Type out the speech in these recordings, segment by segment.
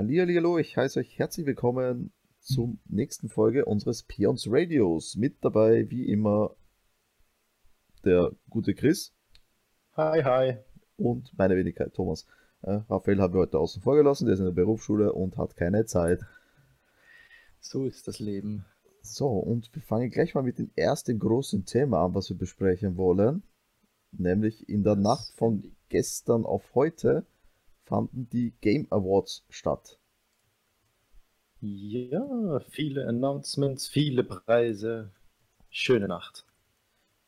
Hallihallo, ich heiße euch herzlich willkommen zur nächsten Folge unseres Peons Radios. Mit dabei, wie immer, der gute Chris. Hi, hi. Und meine Wenigkeit, Thomas. Äh, Raphael haben wir heute außen vor gelassen, der ist in der Berufsschule und hat keine Zeit. So ist das Leben. So, und wir fangen gleich mal mit dem ersten großen Thema an, was wir besprechen wollen. Nämlich in der das Nacht von gestern auf heute fanden die Game Awards statt. Ja, viele Announcements, viele Preise. Schöne Nacht.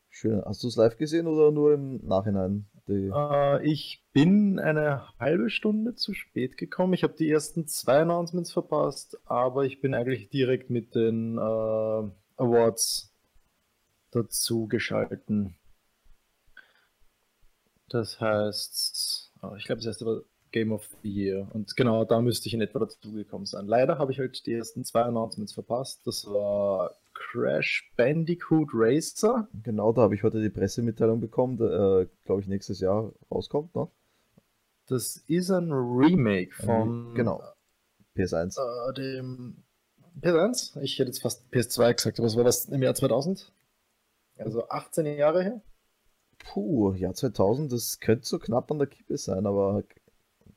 Schön. Hast du es live gesehen oder nur im Nachhinein? Äh, ich bin eine halbe Stunde zu spät gekommen. Ich habe die ersten zwei Announcements verpasst, aber ich bin eigentlich direkt mit den äh, Awards dazu geschalten. Das heißt, oh, ich glaube, das erste war Game of the Year. Und genau da müsste ich in etwa dazugekommen sein. Leider habe ich halt die ersten zwei Announcements verpasst. Das war Crash Bandicoot Racer. Genau, da habe ich heute die Pressemitteilung bekommen, der, äh, glaube ich, nächstes Jahr rauskommt. Ne? Das ist ein Remake von. Genau. PS1. Äh, dem PS1? Ich hätte jetzt fast PS2 gesagt, aber was war das im Jahr 2000? Also 18 Jahre her? Puh, Jahr 2000, das könnte so knapp an der Kippe sein, aber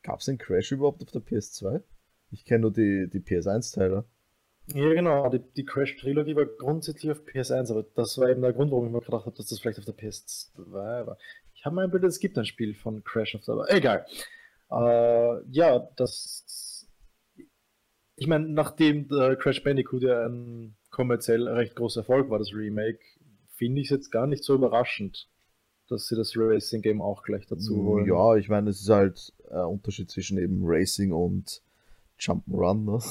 gab es den Crash überhaupt auf der PS2? Ich kenne nur die, die PS1-Teile. Ja, genau. Die, die Crash-Trilogie war grundsätzlich auf PS1, aber das war eben der Grund, warum ich mir gedacht habe, dass das vielleicht auf der PS2 war. Ich habe mal ein Bild, es gibt ein Spiel von Crash auf der. Egal. Äh, ja, das. Ich meine, nachdem Crash Bandicoot ja ein kommerziell recht großer Erfolg war, das Remake, finde ich es jetzt gar nicht so überraschend, dass sie das Racing Game auch gleich dazu mm, holen. Ja, ich meine, es ist halt ein Unterschied zwischen eben Racing und Jump'n'Run. Ne?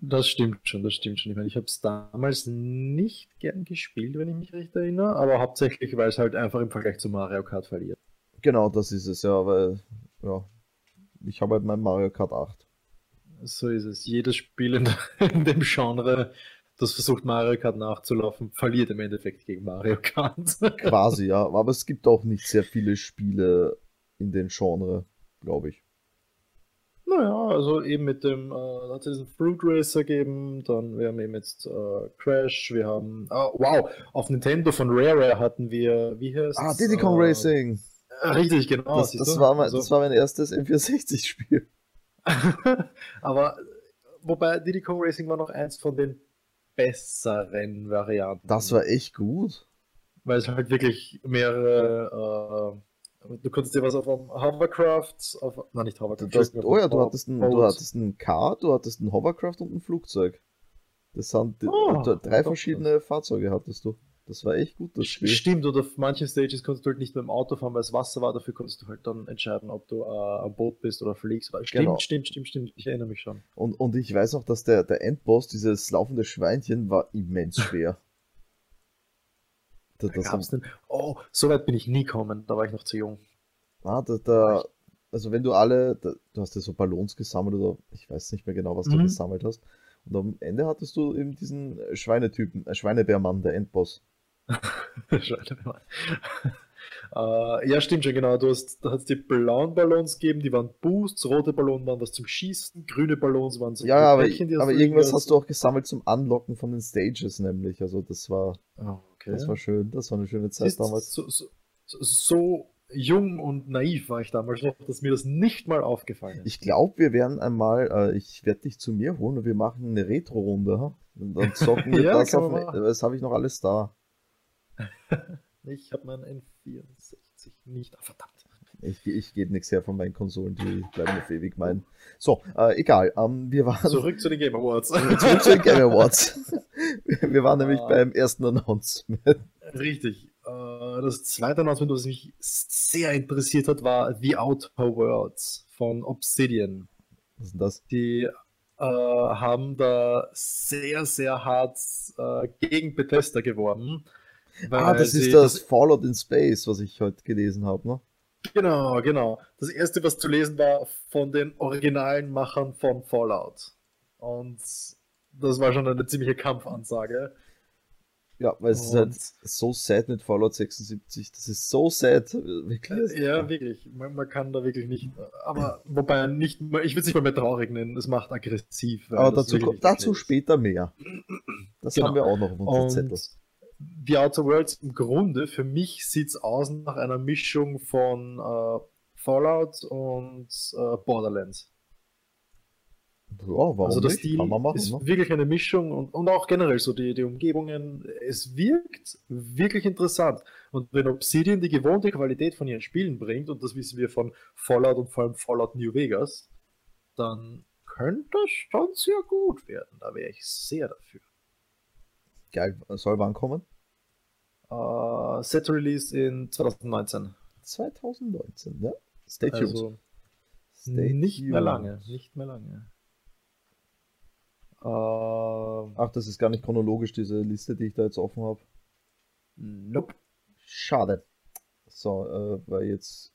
Das stimmt schon, das stimmt schon. Ich meine, ich habe es damals nicht gern gespielt, wenn ich mich recht erinnere, aber hauptsächlich, weil es halt einfach im Vergleich zu Mario Kart verliert. Genau, das ist es ja, weil, ja, ich habe halt mein Mario Kart 8. So ist es. Jedes Spiel in, in dem Genre, das versucht Mario Kart nachzulaufen, verliert im Endeffekt gegen Mario Kart. Quasi, ja. Aber es gibt auch nicht sehr viele Spiele in den Genre, glaube ich. Naja, also eben mit dem, äh, hat es diesen Fruit Racer gegeben, dann wir haben eben jetzt äh, Crash, wir haben, oh, wow, auf Nintendo von Rare hatten wir, wie heißt Ah, Diddy Kong äh, Racing. Richtig, genau. Das, das war, mein, also, das war mein erstes N64-Spiel. Aber, wobei Diddy Kong Racing war noch eins von den besseren Varianten. Das war echt gut. Weil es halt wirklich mehrere äh, Du konntest dir was auf einem Hovercraft, auf, nein, nicht Hovercraft. Das, oh ja, du hattest, ein, du hattest ein Car, du hattest ein Hovercraft und ein Flugzeug. Das sind oh, drei verschiedene. Fahrzeuge hattest du. Das war echt gut, das Spiel. Stimmt, und auf manchen Stages konntest du halt nicht mit dem Auto fahren, weil es Wasser war. Dafür konntest du halt dann entscheiden, ob du äh, am Boot bist oder fliegst. Stimmt, genau. stimmt, stimmt, stimmt. Ich erinnere mich schon. Und, und ich weiß noch, dass der, der Endboss, dieses laufende Schweinchen, war immens schwer. Da, das gab's denn? Oh, so weit bin ich nie gekommen, da war ich noch zu jung. Ah, da, da also wenn du alle, da, du hast ja so Ballons gesammelt oder ich weiß nicht mehr genau, was mhm. du gesammelt hast. Und am Ende hattest du eben diesen Schweinetypen, äh, Schweinebärmann, der Endboss. Äh, ja, stimmt schon, genau. Du hast, da hat es die blauen Ballons gegeben, die waren Boosts, rote Ballons waren was zum Schießen, grüne Ballons waren so Ja, aber, aber irgendwas hast du auch gesammelt zum Anlocken von den Stages, nämlich. Also das war, oh, okay. das war schön, das war eine schöne Zeit Siehst, damals. So, so, so jung und naiv war ich damals noch, dass mir das nicht mal aufgefallen ist. Ich glaube, wir werden einmal, äh, ich werde dich zu mir holen und wir machen eine Retro-Runde. Und dann zocken wir ja, das auf, das habe ich noch alles da. Ich habe meinen N64 nicht, ah, verdammt. Ich, ich gebe nichts her von meinen Konsolen, die bleiben auf ewig mein. So, äh, egal. Ähm, wir waren zurück zu den Game Awards. zurück zu den Game Awards. wir waren nämlich ah. beim ersten Announcement. Richtig. Äh, das zweite Announcement, was mich sehr interessiert hat, war The Outer Worlds von Obsidian. Was ist denn das? Die äh, haben da sehr, sehr hart äh, gegen Bethesda geworben. Ah, das ist das, Fallout in Space, was ich heute gelesen habe, ne? Genau, genau. Das erste, was zu lesen war von den originalen Machern von Fallout. Und das war schon eine ziemliche Kampfansage. Ja, weil es ist halt so sad mit Fallout 76. Das ist so sad. Wirklich. Ja, wirklich. Man, man kann da wirklich nicht. Aber wobei nicht, ich will es nicht mal mehr traurig nennen. Es macht aggressiv. Aber dazu, dazu später mehr. Das genau. haben wir auch noch auf unserem Zettel. Die Outer Worlds im Grunde, für mich sieht es aus nach einer Mischung von äh, Fallout und äh, Borderlands. Ja, warum also das man machen, ist ne? wirklich eine Mischung und, und auch generell so die, die Umgebungen. Es wirkt wirklich interessant. Und wenn Obsidian die gewohnte Qualität von ihren Spielen bringt, und das wissen wir von Fallout und vor allem Fallout New Vegas, dann könnte das schon sehr gut werden. Da wäre ich sehr dafür. Geil, soll wann kommen? Uh, Set Release in 2019. 2019, ja. Stay tuned. Also, Stay nicht tuned. mehr lange, nicht mehr lange. Uh, Ach, das ist gar nicht chronologisch, diese Liste, die ich da jetzt offen habe. Nope. Schade. So, äh, weil jetzt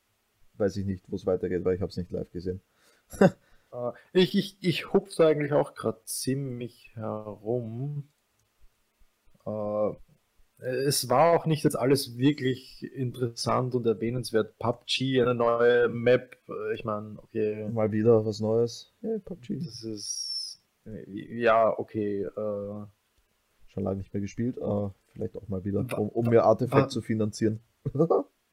weiß ich nicht, wo es weitergeht, weil ich habe es nicht live gesehen. uh, ich ich, ich hupfe eigentlich auch gerade ziemlich herum. Uh, es war auch nicht jetzt alles wirklich interessant und erwähnenswert. PUBG, eine neue Map, äh, ich meine, okay. Mal wieder was Neues. Ja, PUBG. Das ist, äh, ja, okay. Äh, Schon lange nicht mehr gespielt, aber vielleicht auch mal wieder, um, um mir Artefakt zu finanzieren.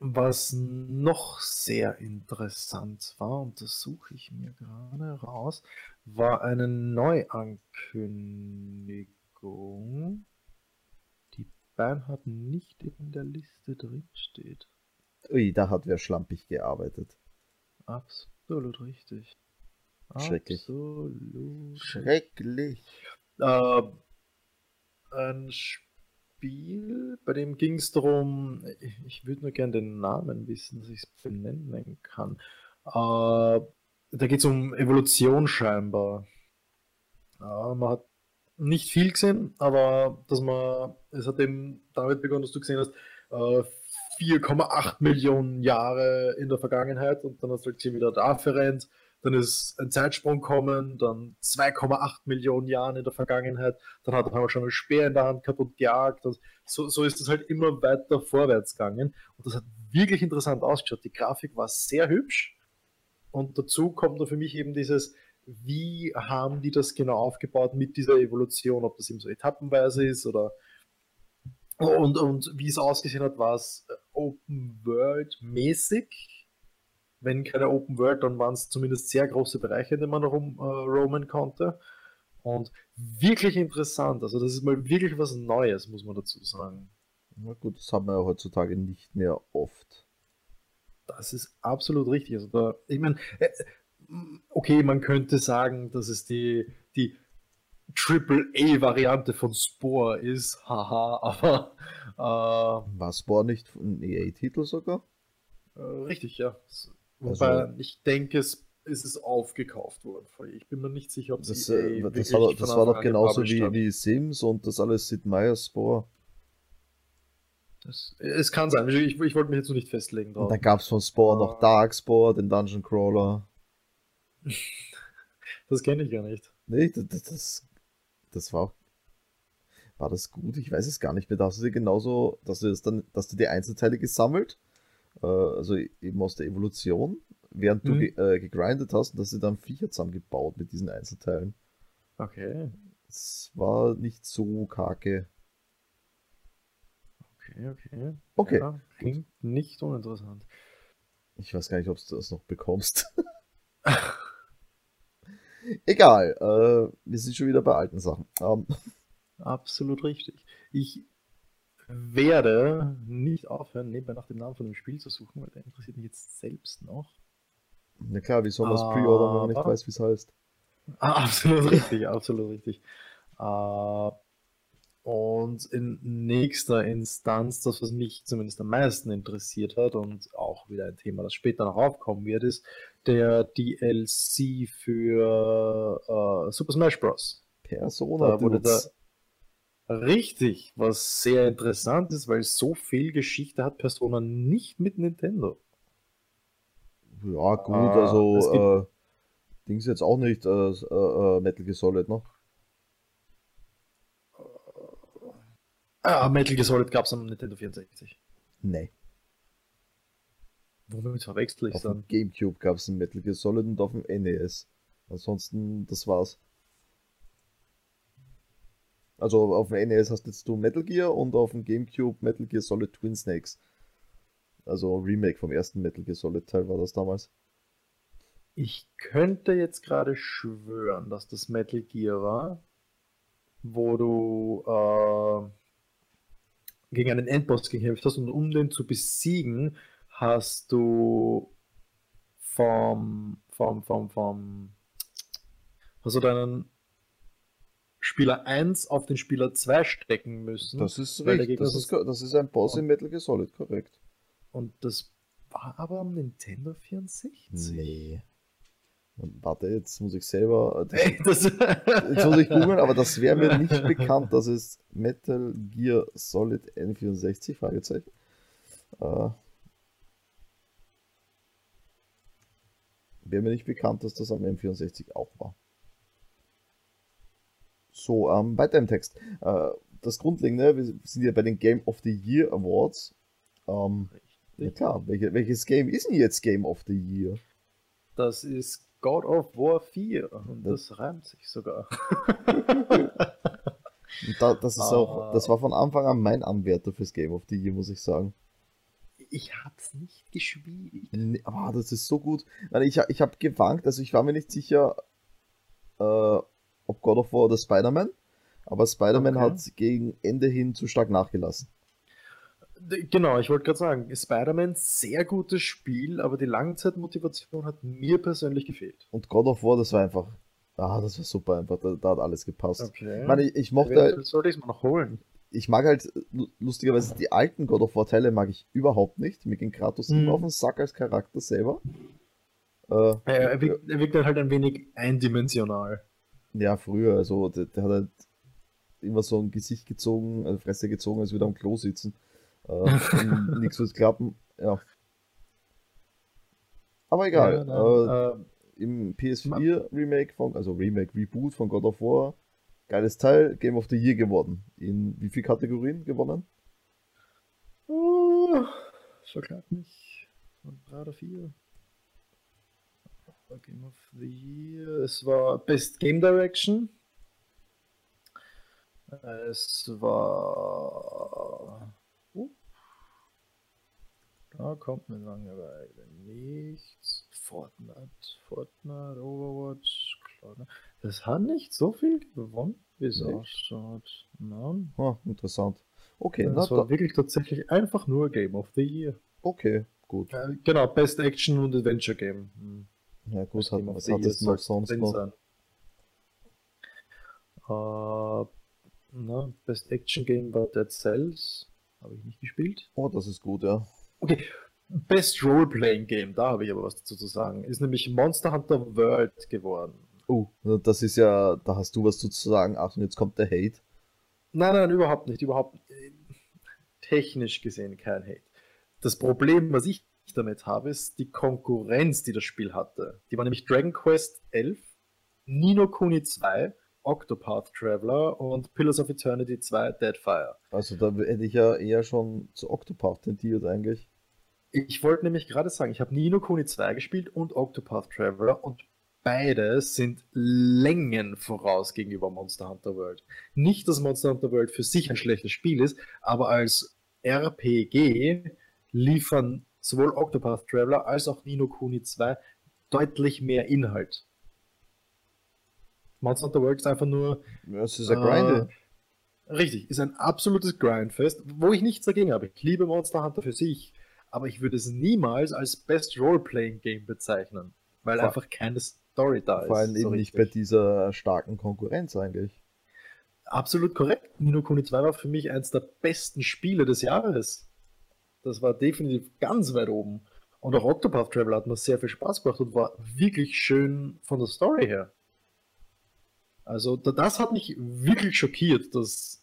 was noch sehr interessant war, und das suche ich mir gerade raus, war eine Neuankündigung Bernhard nicht in der Liste drin steht. Ui, da hat wer schlampig gearbeitet. Absolut richtig. Schrecklich. Absolut Schrecklich. Äh, ein Spiel, bei dem ging es darum, ich, ich würde nur gerne den Namen wissen, dass ich es benennen kann. Äh, da geht es um Evolution scheinbar. Äh, man hat nicht viel gesehen, aber dass man, es hat eben damit begonnen, dass du gesehen hast, äh, 4,8 Millionen Jahre in der Vergangenheit und dann hast du halt gesehen, wie der Affe rennt, dann ist ein Zeitsprung kommen, dann 2,8 Millionen Jahre in der Vergangenheit, dann hat er schon einen Speer in der Hand gehabt und gejagt. Und so, so ist es halt immer weiter vorwärts gegangen und das hat wirklich interessant ausgeschaut. Die Grafik war sehr hübsch und dazu kommt dann für mich eben dieses, wie haben die das genau aufgebaut mit dieser Evolution, ob das eben so etappenweise ist oder und, und wie es ausgesehen hat, war es äh, Open World mäßig. Wenn keine Open World, dann waren es zumindest sehr große Bereiche, in denen man rum, äh, roamen konnte. Und wirklich interessant. Also, das ist mal wirklich was Neues, muss man dazu sagen. Na gut, das haben wir ja heutzutage nicht mehr oft. Das ist absolut richtig. Also da, ich meine, äh, okay, man könnte sagen, dass es die, die Triple-A-Variante von Spore ist, haha, aber. Äh, War Spore nicht ein EA-Titel sogar? Äh, richtig, ja. Wobei also, ich denke, es ist es aufgekauft worden Ich bin mir nicht sicher, ob das, EA äh, das, war, das war doch genauso wie, wie Sims und das alles Sid Meier Spore. Das, es kann sein, ich, ich, wollte mich jetzt noch nicht festlegen drauf. Und da gab es von Spore uh, noch Dark Spore, den Dungeon Crawler. Das kenne ich gar nicht. Nee, das, das, das war War das gut? Ich weiß es gar nicht mehr. Da hast du dir genauso, dass du das dann, dass du die Einzelteile gesammelt, äh, also eben aus der Evolution, während du mhm. ge, äh, gegrindet hast, und dass du dann Viecher zusammengebaut mit diesen Einzelteilen. Okay. Es war nicht so kacke. Okay, okay. Okay. Ja, klingt nicht uninteressant. Ich weiß gar nicht, ob du das noch bekommst. Egal, äh, wir sind schon wieder bei alten Sachen. Ähm. Absolut richtig. Ich werde nicht aufhören, nebenbei nach dem Namen von dem Spiel zu suchen, weil der interessiert mich jetzt selbst noch. Na klar, wie soll man es pre-ordern, wenn man nicht weiß, wie es heißt? Ah, absolut richtig, absolut richtig. Äh, und in nächster Instanz, das, was mich zumindest am meisten interessiert hat und auch wieder ein Thema, das später noch aufkommen wird, ist der DLC für uh, Super Smash Bros. Persona da wurde da Richtig, was sehr interessant ist, weil so viel Geschichte hat Persona nicht mit Nintendo. Ja, gut, ah, also äh, Dings jetzt auch nicht äh, äh, Metal Gear Solid, ne? Ah, Metal Gear Solid gab es am Nintendo 64. Nee. Womit verwechsel ich Auf dem dann? Gamecube gab es ein Metal Gear Solid und auf dem NES. Ansonsten, das war's. Also auf dem NES hast jetzt du Metal Gear und auf dem Gamecube Metal Gear Solid Twin Snakes. Also Remake vom ersten Metal Gear Solid Teil war das damals. Ich könnte jetzt gerade schwören, dass das Metal Gear war, wo du äh, gegen einen Endboss gekämpft hast und um den zu besiegen, hast du vom, vom, vom, vom, hast du deinen Spieler 1 auf den Spieler 2 stecken müssen. Das ist richtig. Das ist, das ist ein Boss in Metal Gear Solid, korrekt. Und das war aber am Nintendo 64. Nee. Warte, jetzt muss ich selber. Das, das jetzt muss ich googeln, aber das wäre mir nicht bekannt, dass es Metal Gear Solid N64 Fragezeichen. Äh, wäre mir nicht bekannt, dass das am N64 auch war. So, ähm, weiter im Text. Äh, das Grundlegende, wir sind ja bei den Game of the Year Awards. Ähm, ja klar, welche, welches Game ist denn jetzt Game of the Year? Das ist God of War 4 und Das- das reimt sich sogar. Da, das ist auch, Ah. das war von Anfang an mein Anwärter fürs Game of the Year, muss ich sagen. Ich hab's nicht gespielt. Nee, aber das ist so gut. Ich, ich habe gewankt, also ich war mir nicht sicher, äh, ob God of War oder Spider-Man. Aber Spider-Man Okay. hat gegen Ende hin zu stark nachgelassen. Genau, ich wollte gerade sagen, Spider-Man, sehr gutes Spiel, aber die Langzeitmotivation hat mir persönlich gefehlt. Und God of War, das war einfach, ah, das war super einfach, da, da hat alles gepasst. Okay. Ich meine, ich, ich mochte, sollte ich es mal noch holen. Ich mag halt lu- lustigerweise die alten God of War Teile mag ich überhaupt nicht. Mir ging Kratos Mhm. immer auf den Sack als Charakter selber. Äh, Ja, er, wirkt, er wirkt halt ein wenig eindimensional. Ja, früher, also der, der hat halt immer so ein Gesicht gezogen, äh, Fresse gezogen, als würde er am Klo sitzen. Äh, nichts wird klappen, ja. Aber egal, Ja, nein, äh, im PS4 Remake von, also Remake, Reboot von God of War, geiles Teil, Game of the Year geworden. In wie viel Kategorien gewonnen? äh, uh, verklag mich. Drei oder vier. Game of the Year. Es war Best Game Direction. Es war. Uh, da kommt mir Langeweile nichts. Fortnite, Fortnite, Overwatch, Cloud. Das hat nicht so viel gewonnen, wie es Nicht? ausschaut. Nein. Ah, interessant. Okay, Das war wirklich tatsächlich einfach nur Game of the Year. okay, gut. Äh, genau, Best Action und Adventure Game. Hm. Ja gut, Best hat, was hat es noch sonst noch? sein. Äh, na, Best Action Game war Dead Cells. Habe ich nicht gespielt. Oh, das ist gut, ja. Okay, Best Role-Playing Game, da habe ich aber was dazu zu sagen. Ist nämlich Monster Hunter World geworden. Oh, das ist ja, da hast du was zu sagen. Achtung, jetzt kommt der Hate. Nein, nein, überhaupt nicht. Überhaupt technisch gesehen kein Hate. Das Problem, was ich damit habe, ist die Konkurrenz, die das Spiel hatte. Die war nämlich Dragon Quest 11, Nino Kuni 2, Octopath Traveler und Pillars of Eternity 2 Deadfire. Also da hätte ich ja eher schon zu Octopath tendiert eigentlich. Ich wollte nämlich gerade sagen, ich habe Nino Kuni 2 gespielt und Octopath Traveler und beide sind Längen voraus gegenüber Monster Hunter World. Nicht, dass Monster Hunter World für sich ein schlechtes Spiel ist, aber als RPG liefern sowohl Octopath Traveler als auch Nino Kuni 2 deutlich mehr Inhalt. Monster Hunter World ist einfach nur Ja, es ist ein äh, Grind. Richtig, ist ein absolutes Grindfest, wo ich nichts dagegen habe. Ich liebe Monster Hunter für sich, aber ich würde es niemals als Best Role-Playing Game bezeichnen, weil Vor- einfach keine Story da ist. Vor allem so eben nicht bei dieser starken Konkurrenz eigentlich. Absolut korrekt. Nino Kuni 2 war für mich eins der besten Spiele des Jahres. Das war definitiv ganz weit oben. Und auch Octopath Traveler hat mir sehr viel Spaß gemacht und war wirklich schön von der Story her. Also da- das hat mich wirklich schockiert, dass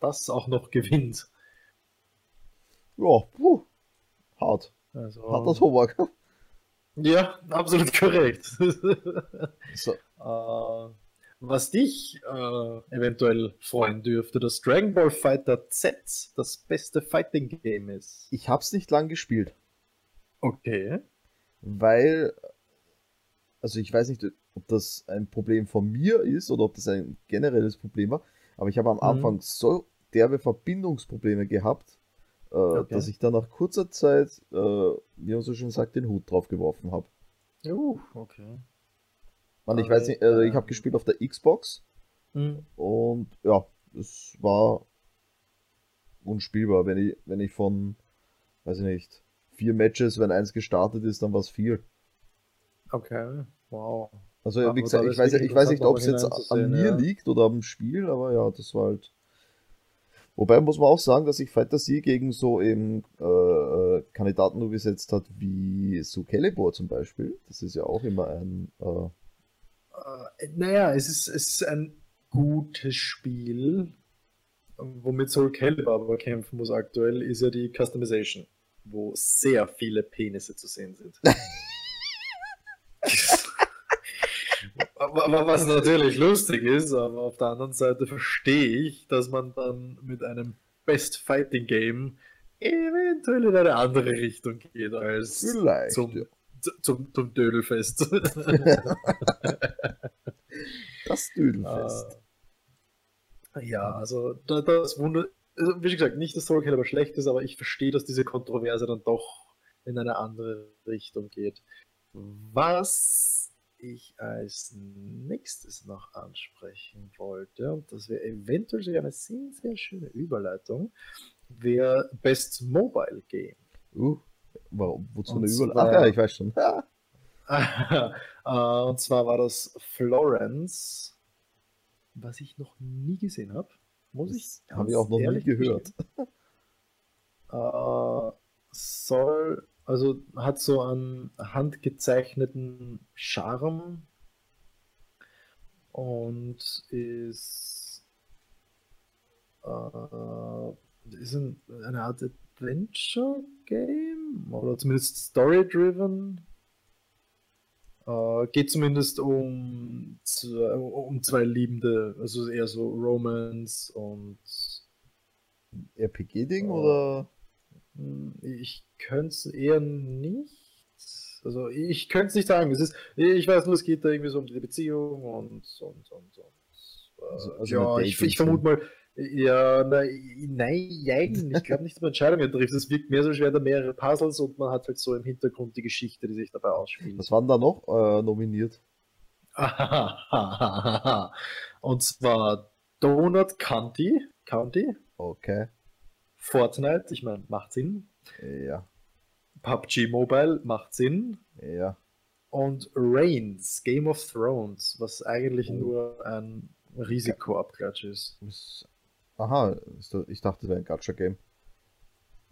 das auch noch gewinnt. Ja, puh, hart. Also, Harter Tobak. Ja, absolut korrekt. So, Äh, was dich äh, eventuell freuen dürfte, dass Dragon Ball Fighter Z das beste Fighting Game ist. Ich hab's nicht lang gespielt. Okay. Weil, also ich weiß nicht, ob das ein Problem von mir ist oder ob das ein generelles Problem war, aber ich habe am Mhm. Anfang so derbe Verbindungsprobleme gehabt, äh, Okay. dass ich dann nach kurzer Zeit, äh, wie man so schön sagt, den Hut drauf geworfen habe. Uh, okay. Man, ich weiß nicht, äh, ich habe ähm, gespielt auf der Xbox Mhm. und ja, es war unspielbar. Wenn ich, wenn ich von, weiß ich nicht, vier Matches, wenn eins gestartet ist, dann war es vier. Okay, wow. Also Aber wie gesagt, ich weiß, ich weiß nicht, ob es jetzt an mir ja. liegt oder am Spiel, aber ja, das war halt. Wobei muss man auch sagen, dass sich Fantasy gegen so eben äh, äh, Kandidaten nur gesetzt hat, wie Soul Calibur zum Beispiel. Das ist ja auch immer ein. Äh, Äh, naja, es ist, es ist ein gutes Spiel. Womit Soul Calibur aber kämpfen muss aktuell, ist ja die Customization, wo sehr viele Penisse zu sehen sind. Aber Was natürlich lustig ist, aber auf der anderen Seite verstehe ich, dass man dann mit einem Best Fighting Game eventuell in eine andere Richtung geht als vielleicht. zum, ja. zum, zum Dödelfest. Das Düdelfest. Äh, ja, also da, das wundert, also, wie gesagt, nicht, dass Soul Calibur schlecht ist, aber ich verstehe, dass diese Kontroverse dann doch in eine andere Richtung geht. Was ich als nächstes noch ansprechen wollte, und das wäre eventuell sogar eine sehr, sehr schöne Überleitung, wäre Best Mobile Game. Uh, warum? Wozu Und eine Überleitung? Ach ja, ich weiß schon. Äh, und zwar war das Florence, was ich noch nie gesehen habe. Muss ich habe ich auch noch nie gehört. Äh, soll, also hat so einen handgezeichneten Charme und ist, äh, ist ein, eine Art Adventure-Game oder zumindest Story-driven. Äh, geht zumindest um, zwei- um zwei Liebende, also eher so Romance und RPG-Ding Oh. oder? Hm, Ich könnte es eher nicht. Also ich könnte es nicht sagen. Es ist, ich weiß nur, es geht da irgendwie so um die Beziehung und und und und. Äh, Also- also ja, ich, ich vermute mal, ja, nein, nein, ich glaube nicht, dass man Entscheidungen trifft. Es wirkt mehr so schwer, da mehrere Puzzles und man hat halt so im Hintergrund die Geschichte, die sich dabei ausspielt. Was waren da noch äh, nominiert? und zwar Donut County, County, Okay. Fortnite, ich meine, macht Sinn. Ja. PUBG Mobile macht Sinn. Ja. Und Reigns, Game of Thrones, was eigentlich Oh. nur ein Risikoabklatsch ist. Aha, ich dachte, das wäre ein Gacha-Game.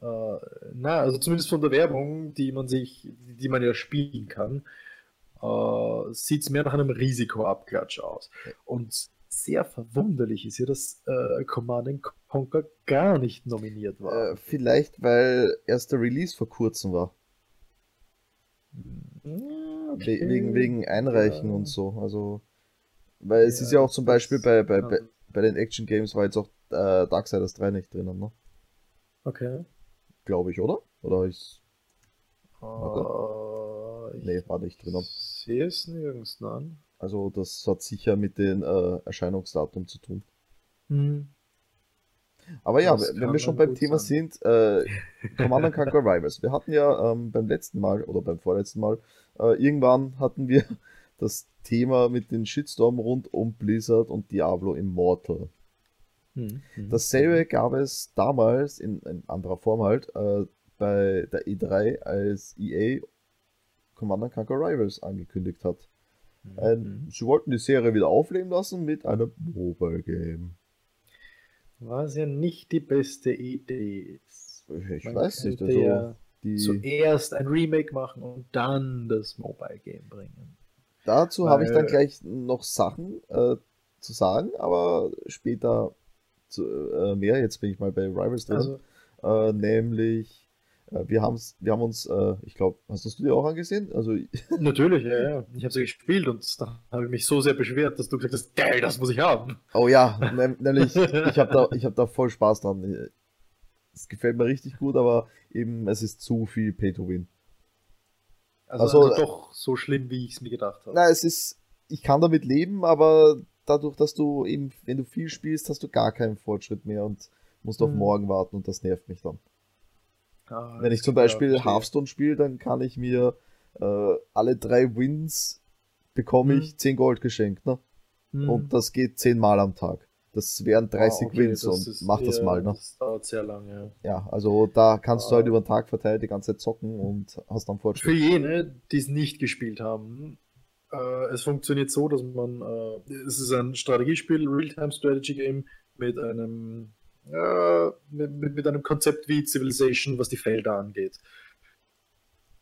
Äh, na, also zumindest von der Werbung, die man sich, die man ja spielen kann, äh, sieht es mehr nach einem Risikoabklatsch aus. Und sehr verwunderlich ist ja, dass äh, Command and Conquer gar nicht nominiert war. Äh, vielleicht, weil erst der Release vor kurzem war. We okay. wegen, wegen Einreichen Ja. und so. Also, weil es Ja, ist ja auch zum Beispiel bei, bei, bei, bei den Action Games war jetzt auch äh, Darksiders 3 nicht drinnen, ne? Okay. Glaube ich, oder? Oder ich. Äh, ich Nee, war nicht drinnen. sehe es nirgends an. Also, das hat sicher mit dem äh, Erscheinungsdatum zu tun. Hm. Aber ja, Das wenn wir schon beim Thema sein. sind, äh, Command Conquer Rivals. Wir hatten ja ähm, beim letzten Mal oder beim vorletzten Mal, äh, irgendwann hatten wir das Thema mit den Shitstorm rund um Blizzard und Diablo Immortal. Hm. Hm. Dasselbe gab es damals in, in anderer Form halt äh, bei der E3, als EA Command Conquer Rivals angekündigt hat. Hm. Ein, Hm. sie wollten die Serie wieder aufleben lassen mit einem Mobile Game. Was ja nicht die beste Idee ist. Ich Man weiß nicht, also ja die, Zuerst ein Remake machen und dann das Mobile Game bringen. dazu habe ich dann gleich noch Sachen äh, zu sagen, aber später zu, äh, mehr. Jetzt bin ich mal bei Rivals drin. Also, äh, nämlich Äh, wir, haben's, wir haben uns, äh, ich glaube, hast du es dir auch angesehen? Also, Natürlich, ja, ja. Ich habe sie gespielt und da habe ich mich so sehr beschwert, dass du gesagt hast, geil, das muss ich haben. oh ja, nämlich, ich habe da, ich hab da voll Spaß dran. Es gefällt mir richtig gut, aber eben, es ist zu viel Pay to Win. Also, Also, also doch so schlimm, wie ich es mir gedacht habe. Na, es ist, ich kann damit leben, aber dadurch, dass du eben, wenn du viel spielst, hast du gar keinen Fortschritt mehr und musst auf Mhm. morgen warten und das nervt mich dann. Ah, Wenn ich zum Beispiel verstehe. Hearthstone spiele, dann kann ich mir äh, alle drei Wins bekomme Mhm. ich 10 Gold geschenkt, ne? Hm. Und das geht 10 Mal am Tag. Das wären 30 Ah, okay, Wins und ist- mach das ja, mal, ne? Das dauert sehr lange. ja. Ja, also da kannst du Ah. halt über den Tag verteilt die ganze Zeit zocken und hast dann Für Fortschritt. jene, die es nicht gespielt haben, äh, es funktioniert so, dass man, äh, es ist ein Strategiespiel, Real-Time-Strategy-Game mit einem, äh, mit, mit einem Konzept wie Civilization, was die Felder angeht.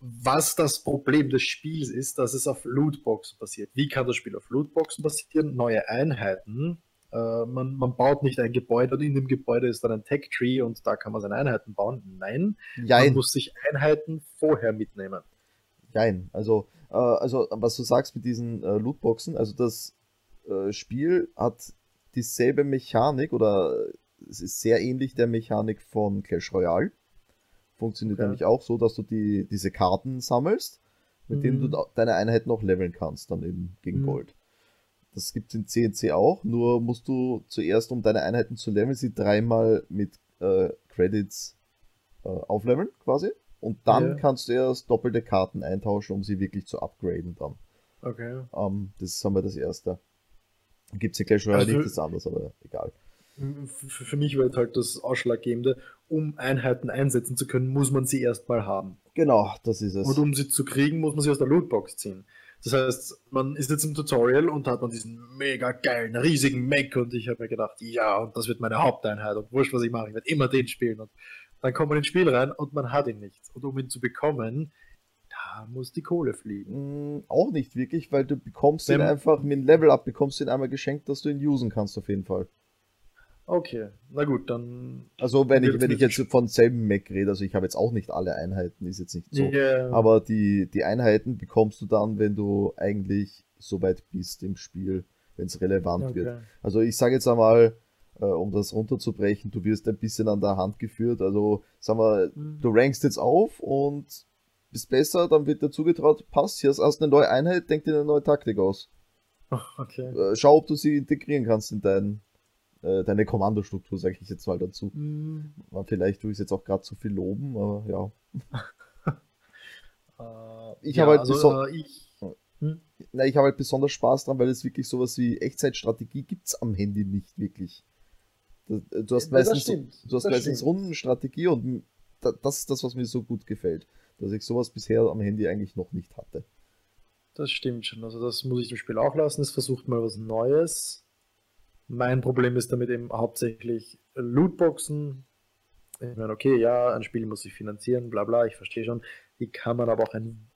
Was das Problem des Spiels ist, dass es auf Lootboxen basiert. Wie kann das Spiel auf Lootboxen basieren? Neue Einheiten. Äh, man, man baut nicht ein Gebäude und in dem Gebäude ist dann ein Tech-Tree und da kann man seine Einheiten bauen. Nein, man Jein, muss sich Einheiten vorher mitnehmen. jein. Also, äh, also, was du sagst mit diesen äh, Lootboxen, also das äh, Spiel hat dieselbe Mechanik oder es ist sehr ähnlich der Mechanik von Clash Royale. Funktioniert Okay. nämlich auch so, dass du die, diese Karten sammelst, mit denen du Mhm. deine Einheiten auch leveln kannst, dann eben gegen Mhm. Gold. Das gibt es in CNC auch, nur musst du zuerst, um deine Einheiten zu leveln, sie dreimal mit äh, Credits äh, aufleveln quasi. Und dann Ja. kannst du erst doppelte Karten eintauschen, um sie wirklich zu upgraden dann. Okay. Ähm, das ist einmal das erste. Gibt es in Clash Royale Also nicht für- das anders, aber egal. Für, mich wird halt das Ausschlaggebende, um Einheiten einsetzen zu können, muss man sie erstmal haben. Genau, das ist es. Und um sie zu kriegen, muss man sie aus der Lootbox ziehen. Das heißt, man ist jetzt im Tutorial und hat man diesen mega geilen, riesigen Mech und ich habe mir gedacht, ja, und das wird meine Haupteinheit und wurscht, was ich mache, ich werde immer den spielen. Und dann kommt man ins Spiel rein und man hat ihn nicht. Und um ihn zu bekommen, da muss die Kohle fliegen. Mm, auch nicht wirklich, weil du bekommst ihn Wenn- einfach mit dem Level Up, bekommst du ihn einmal geschenkt, dass du ihn usen kannst auf jeden Fall. Okay, na gut, dann. Also wenn ich, wenn ich jetzt von selben Mac rede, also ich habe jetzt auch nicht alle Einheiten, ist jetzt nicht so. Ja. Aber die, die Einheiten bekommst du dann, wenn du eigentlich so weit bist im Spiel, wenn es relevant wird. okay. Also ich sage jetzt einmal, äh, um das runterzubrechen, du wirst ein bisschen an der Hand geführt. Also sagen wir, Mhm. du rankst jetzt auf und bist besser, dann wird dir zugetraut, passt, hier hast du eine neue Einheit, denk dir eine neue Taktik aus. Okay. Äh, schau, ob du sie integrieren kannst in dein, äh, deine Kommandostruktur, sage ich jetzt mal dazu. Mhm. Vielleicht tue ich es jetzt auch gerade zu viel loben, aber ja. Äh, Ich ja, habe halt also, beso- äh, ich, hm? Ich habe halt besonders Spaß dran, weil es wirklich sowas wie Echtzeitstrategie gibt es am Handy nicht wirklich. Du, du hast meistens, du hast das meistens stimmt. Rundenstrategie und da, das ist das, was mir so gut gefällt. Dass ich sowas bisher am Handy eigentlich noch nicht hatte. Das stimmt schon. Also das muss ich dem Spiel auch lassen. Es versucht mal was Neues. Mein Problem ist damit eben hauptsächlich Lootboxen. Ich meine, okay, ja, ein Spiel muss sich finanzieren, bla bla, ich verstehe schon. Die kann man aber auch ein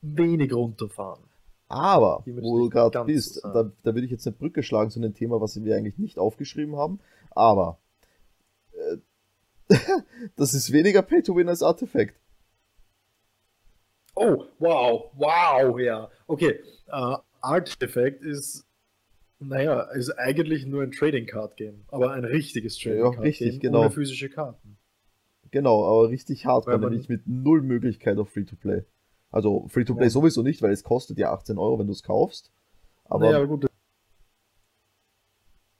wenig runterfahren. Aber, wo du gerade bist, so da, da würde ich jetzt eine Brücke schlagen zu einem Thema, was wir eigentlich nicht aufgeschrieben haben. Aber äh, das ist weniger Pay-to-Win als Artifact. Oh, wow, wow, ja. Okay, äh, Artifact ist, naja, ist eigentlich nur ein Trading Card Game, aber ein richtiges Trading Ja, Card richtig, Game genau. ohne physische Karten. Genau, aber richtig hardcore, Weil man- nämlich mit null Möglichkeit auf Free-to-Play. Also Free-to-Play Ja. sowieso nicht, weil es kostet ja 18 Euro, wenn du es kaufst. Aber naja, aber gut,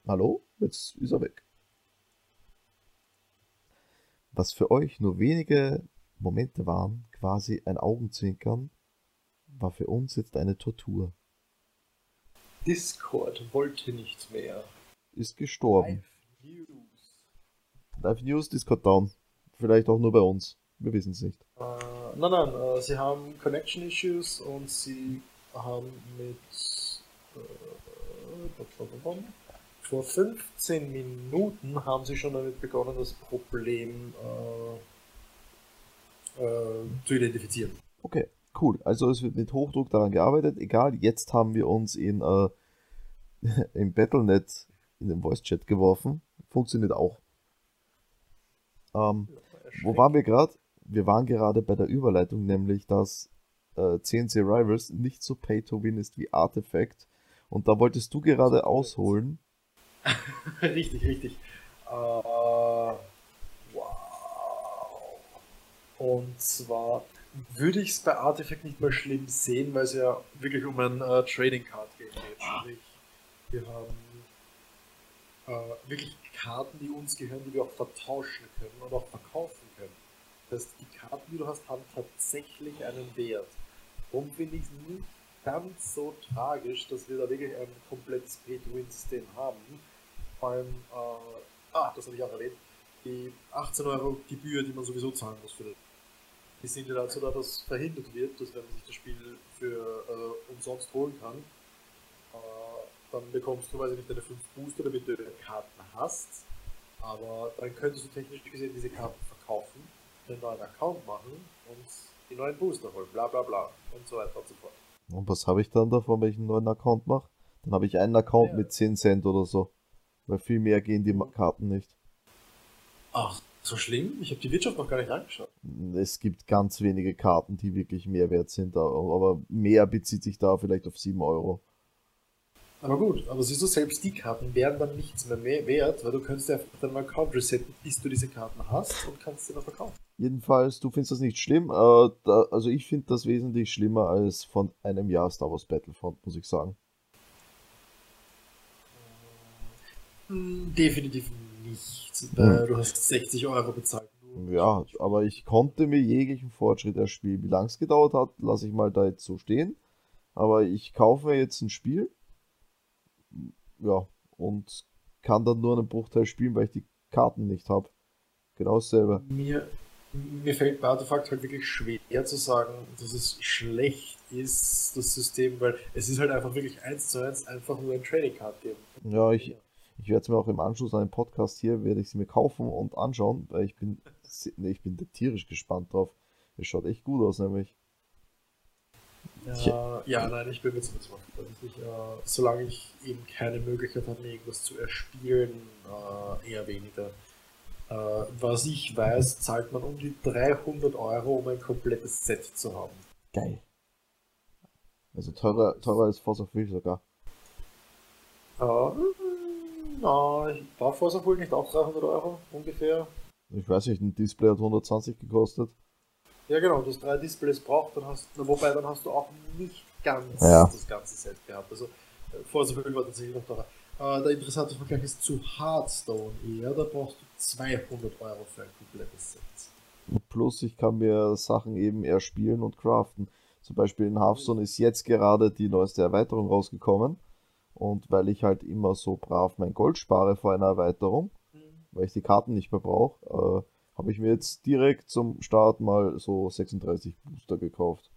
hallo, jetzt ist er weg. Was für euch nur wenige Momente waren, quasi ein Augenzwinkern, war für uns jetzt eine Tortur. Discord wollte nicht mehr. Ist gestorben. News. Live News, Discord down. Vielleicht auch nur bei uns. Wir wissen es nicht. Äh, nein, nein, äh, sie haben Connection Issues und sie haben mit äh, vor 15 Minuten haben sie schon damit begonnen, das Problem äh, äh, zu identifizieren. Okay, cool. Also es wird mit Hochdruck daran gearbeitet. Egal, jetzt haben wir uns in äh, im Battlenet in den Voice Chat geworfen. Funktioniert auch. Ähm, wo waren wir gerade? wir waren gerade bei der Überleitung, nämlich dass äh, CNC Rivals nicht so pay to win ist wie Artifact. Und da wolltest du gerade ausholen. richtig, richtig. Uh, wow. Und zwar würde ich es bei Artifact nicht mal schlimm sehen, weil es ja wirklich um ein uh, Trading Card Game geht. Wir haben uh, wirklich Karten, die uns gehören, die wir auch vertauschen können und auch verkaufen können. Das heißt, die Karten, die du hast, haben tatsächlich einen Wert. Warum finde ich es nicht ganz so tragisch, dass wir da wirklich ein komplettes Pay-to-Win-System haben? Vor allem, äh, ah, das habe ich auch erlebt, die 18 Euro Gebühr, die man sowieso zahlen muss für das. Die sind ja dazu da, dass verhindert wird, dass wenn man sich das Spiel für äh, umsonst holen kann, äh, dann bekommst du, weiß ich nicht, deine 5 Booster, damit du Karten hast. Aber dann könntest du technisch gesehen diese Karten verkaufen, einen neuen Account machen und die neuen Booster holen, bla bla bla und so weiter und so fort. Und was habe ich dann davon, wenn ich einen neuen Account mache? Dann habe ich einen Account ja. mit 10 Cent oder so. Weil viel mehr gehen die Karten nicht. Ach, so schlimm? Ich habe die Wirtschaft noch gar nicht angeschaut. Es gibt ganz wenige Karten, die wirklich mehr wert sind, aber mehr bezieht sich da vielleicht auf 7 Euro. Aber gut, aber siehst du, selbst die Karten werden dann nichts mehr, mehr wert, weil du könntest einfach deinen Account resetten, bis du diese Karten hast und kannst sie dann verkaufen. Jedenfalls, du findest das nicht schlimm. Äh, da, also ich finde das wesentlich schlimmer als von einem Jahr Star Wars Battlefront, muss ich sagen. Hm, definitiv nicht. Hm. Du hast 60 Euro bezahlt. Ja, aber ich konnte mir jeglichen Fortschritt erspielen. Wie lange es gedauert hat, lasse ich mal da jetzt so stehen. Aber ich kaufe mir jetzt ein Spiel ja, und kann dann nur einen Bruchteil spielen, weil ich die Karten nicht habe. Genau dasselbe. Mir, mir fällt bei Artefakt halt wirklich schwer zu sagen, dass es schlecht ist, das System, weil es ist halt einfach wirklich eins zu eins einfach nur ein Trading Card Game. Ja, ich, ich werde es mir auch im Anschluss an den Podcast hier, werde ich sie mir kaufen und anschauen, weil ich bin, ich bin tierisch gespannt drauf. Es schaut echt gut aus, nämlich. Ja, ja, nein, ich bin mir ziemlich tatsächlich, äh, solange ich eben keine Möglichkeit habe, mir irgendwas zu erspielen, äh, eher weniger. Äh, was ich weiß, zahlt man um die 300 Euro, um ein komplettes Set zu haben. Geil. Also teurer, teurer als Force of Will sogar. Uh, na, war Force of Will nicht auch 300 Euro ungefähr? Ich weiß nicht, ein Display hat 120 gekostet. Ja genau, du hast drei Displays braucht, dann hast wobei dann hast du auch nicht ganz ja. das ganze Set gehabt. Also äh, Forza Horizon war tatsächlich noch teurer. Äh, der interessante Vergleich ist zu Hearthstone eher, da brauchst du 200 Euro für ein komplettes Set. Plus ich kann mir Sachen eben eher spielen und craften. Zum Beispiel in Hearthstone ist jetzt gerade die neueste Erweiterung rausgekommen. Und weil ich halt immer so brav mein Gold spare vor einer Erweiterung, mhm. weil ich die Karten nicht mehr brauche, äh, habe ich mir jetzt direkt zum Start mal so 36 Booster gekauft.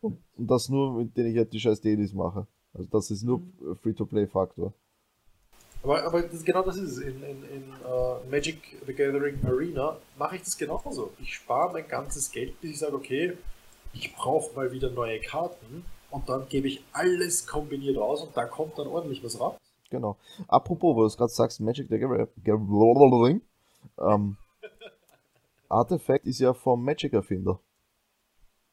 Und, und das nur, mit denen ich halt die scheiß Dailies mache. Also das ist nur mhm. Free-to-Play-Faktor. Aber, aber das, genau das ist es. In, in, in uh, Magic the Gathering Arena mache ich das genauso. Ich spare mein ganzes Geld, bis ich sage, okay, ich brauche mal wieder neue Karten und dann gebe ich alles kombiniert aus und da kommt dann ordentlich was raus. Genau. Apropos, wo du es gerade sagst, Magic the Gathering, ähm, Artifact ist ja vom Magic-Erfinder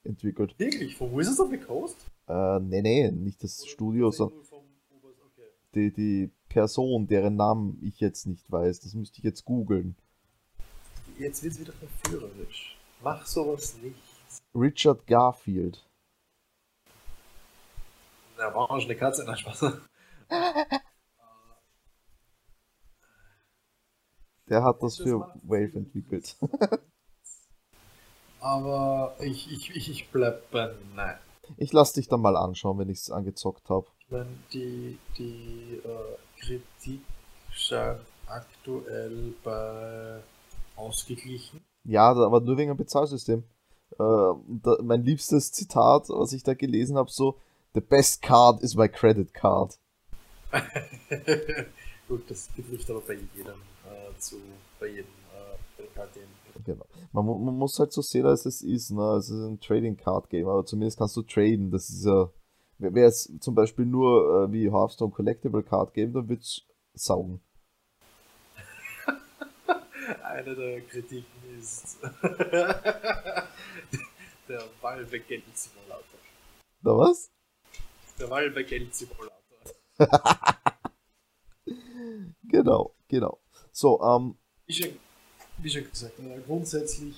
entwickelt. Wirklich? Von Wizards of the Coast? Äh, nee, nee, nicht das Oder Studio, sondern okay. die, die Person, deren Namen ich jetzt nicht weiß. Das müsste ich jetzt googeln. Jetzt wird es wieder verführerisch. Mach sowas nicht. Richard Garfield. Eine Katze in der Spaß. Der hat das, das für Wave entwickelt. Aber ich, ich, ich, ich bleib bei nein. Ich lass dich dann mal anschauen, wenn ich es angezockt habe. Ich meine, die, die äh, Kritik scheint aktuell bei ausgeglichen. Ja, aber nur wegen dem Bezahlsystem. Äh, da, mein liebstes Zitat, was ich da gelesen habe, so: The best card is my credit card. Gut, das betrifft aber bei jedem zu bei jedem äh. Genau. Man, man, muss halt so sehen, als es ist. Ne? Es ist ein Trading Card Game, aber zumindest kannst du traden. Das ist ja. Wäre es zum Beispiel nur äh, wie Hearthstone Collectible Card Game, dann wird es saugen. Eine der Kritiken ist der Geld Simulator. Na was? Der Valve Geld Simulator. genau, genau. So, ähm. Wie schon, wie schon gesagt, äh, grundsätzlich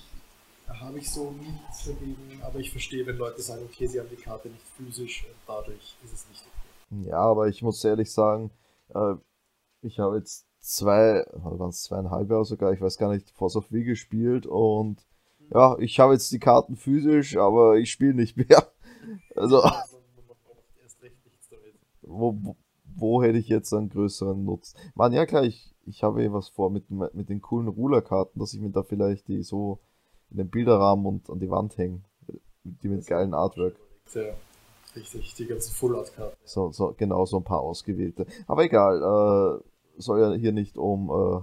habe ich so nichts dagegen, aber ich verstehe, wenn Leute sagen, okay, sie haben die Karte nicht physisch und dadurch ist es nicht okay. Ja, aber ich muss ehrlich sagen, äh, ich habe jetzt zwei, waren es zweieinhalb Jahre sogar, ich weiß gar nicht, Force of Wii gespielt und ja, ich habe jetzt die Karten physisch, aber ich spiele nicht mehr. Also, wo, wo, wo, hätte ich jetzt einen größeren Nutzen? Man, ja klar, ich, ich habe eh was vor mit, mit den coolen Rulerkarten, dass ich mir da vielleicht die so in den Bilderrahmen und an die Wand hängen. Die mit geilen Artwork. Ja, richtig, die ganzen Full-Art-Karten. So, so, genau, so ein paar ausgewählte. Aber egal, äh, soll ja hier nicht um äh,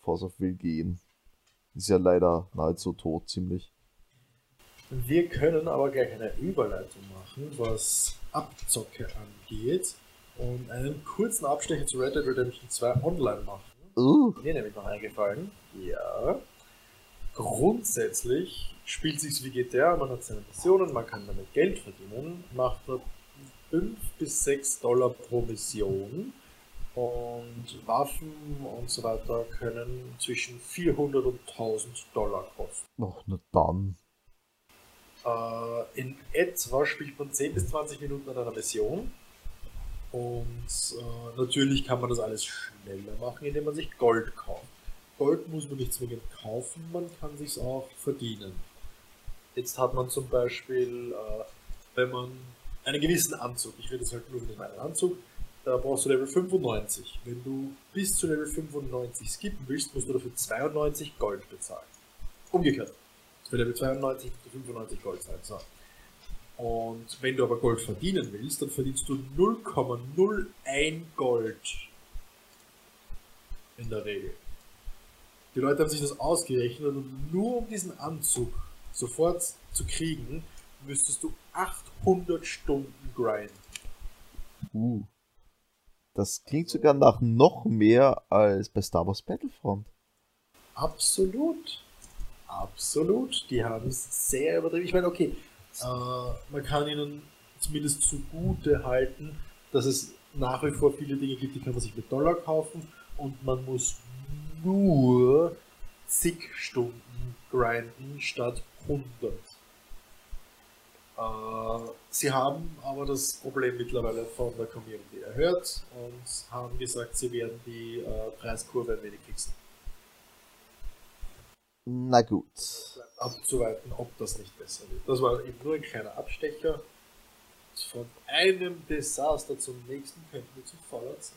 Force of Will gehen. Ist ja leider nahezu tot, ziemlich. Wir können aber gleich eine Überleitung machen, was Abzocke angeht und einen kurzen Abstecher zu Red Dead Redemption 2 online machen. Uh. Mir nämlich noch eingefallen. Ja. Grundsätzlich spielt sich wie GTA, man hat seine Missionen, man kann damit Geld verdienen, macht 5 bis 6 Dollar pro Mission und Waffen und so weiter können zwischen 400 und 1000 Dollar kosten. Ach, na dann. Äh, in etwa spielt man 10 bis 20 Minuten an einer Mission. Und äh, natürlich kann man das alles schneller machen, indem man sich Gold kauft. Gold muss man nicht zwingend kaufen, man kann sich auch verdienen. Jetzt hat man zum Beispiel, äh, wenn man einen gewissen Anzug, ich rede jetzt halt nur von meinen Anzug, da brauchst du Level 95. Wenn du bis zu Level 95 skippen willst, musst du dafür 92 Gold bezahlen. Umgekehrt. Für Level 92 musst du 95 Gold zahlen. So. Und wenn du aber Gold verdienen willst, dann verdienst du 0,01 Gold. In der Regel. Die Leute haben sich das ausgerechnet und nur um diesen Anzug sofort zu kriegen, müsstest du 800 Stunden grinden. Uh. Das klingt sogar nach noch mehr als bei Star Wars Battlefront. Absolut. Absolut. Die haben es sehr übertrieben. Ich meine, okay, äh, man kann ihnen zumindest zugute halten, dass es nach wie vor viele Dinge gibt, die kann man sich mit Dollar kaufen und man muss nur zig Stunden grinden statt 100. Äh, sie haben aber das Problem mittlerweile von der Community erhört und haben gesagt, sie werden die äh, Preiskurve ein wenig fixen. Na gut. Abzuweiten, ob das nicht besser wird. Das war eben nur ein kleiner Abstecher. Von einem Desaster zum nächsten könnten wir zu Fallout 6.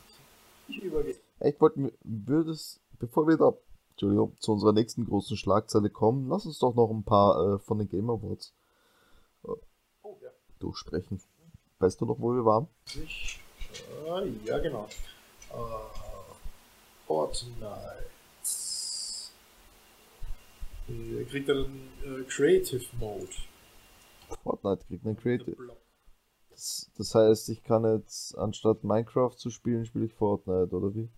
Ich übergehe. Ich wollte, würde es bevor wir da zu unserer nächsten großen Schlagzeile kommen, lass uns doch noch ein paar äh, von den Game Awards äh, oh, ja. durchsprechen. Weißt du noch, wo wir waren? Ich, äh, ja, genau. Uh, Fortnite. Äh, kriegt einen äh, Creative Mode. Fortnite kriegt einen Creative. Das, das heißt, ich kann jetzt anstatt Minecraft zu spielen, spiele ich Fortnite, oder wie?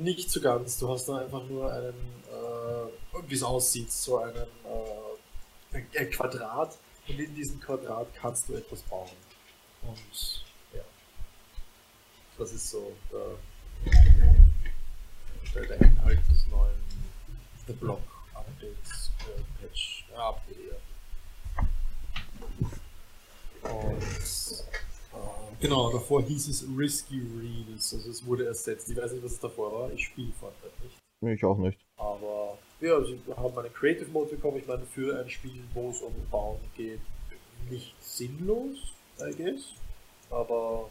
nicht so ganz. Du hast da einfach nur einen, äh, wie es aussieht, so einen äh, ein Quadrat und in diesem Quadrat kannst du etwas bauen. Und ja, das ist so der, der, der Inhalt des neuen The Block Updates, äh, Patch, äh, Update. Und Genau, davor hieß es Risky Reels, also es wurde ersetzt. Ich weiß nicht, was es davor war, ich spiele Fortnite nicht. Ich auch nicht. Aber ja, sie haben einen Creative Mode bekommen. Ich meine, für ein Spiel, wo es um Bauen geht, nicht sinnlos, I guess. Aber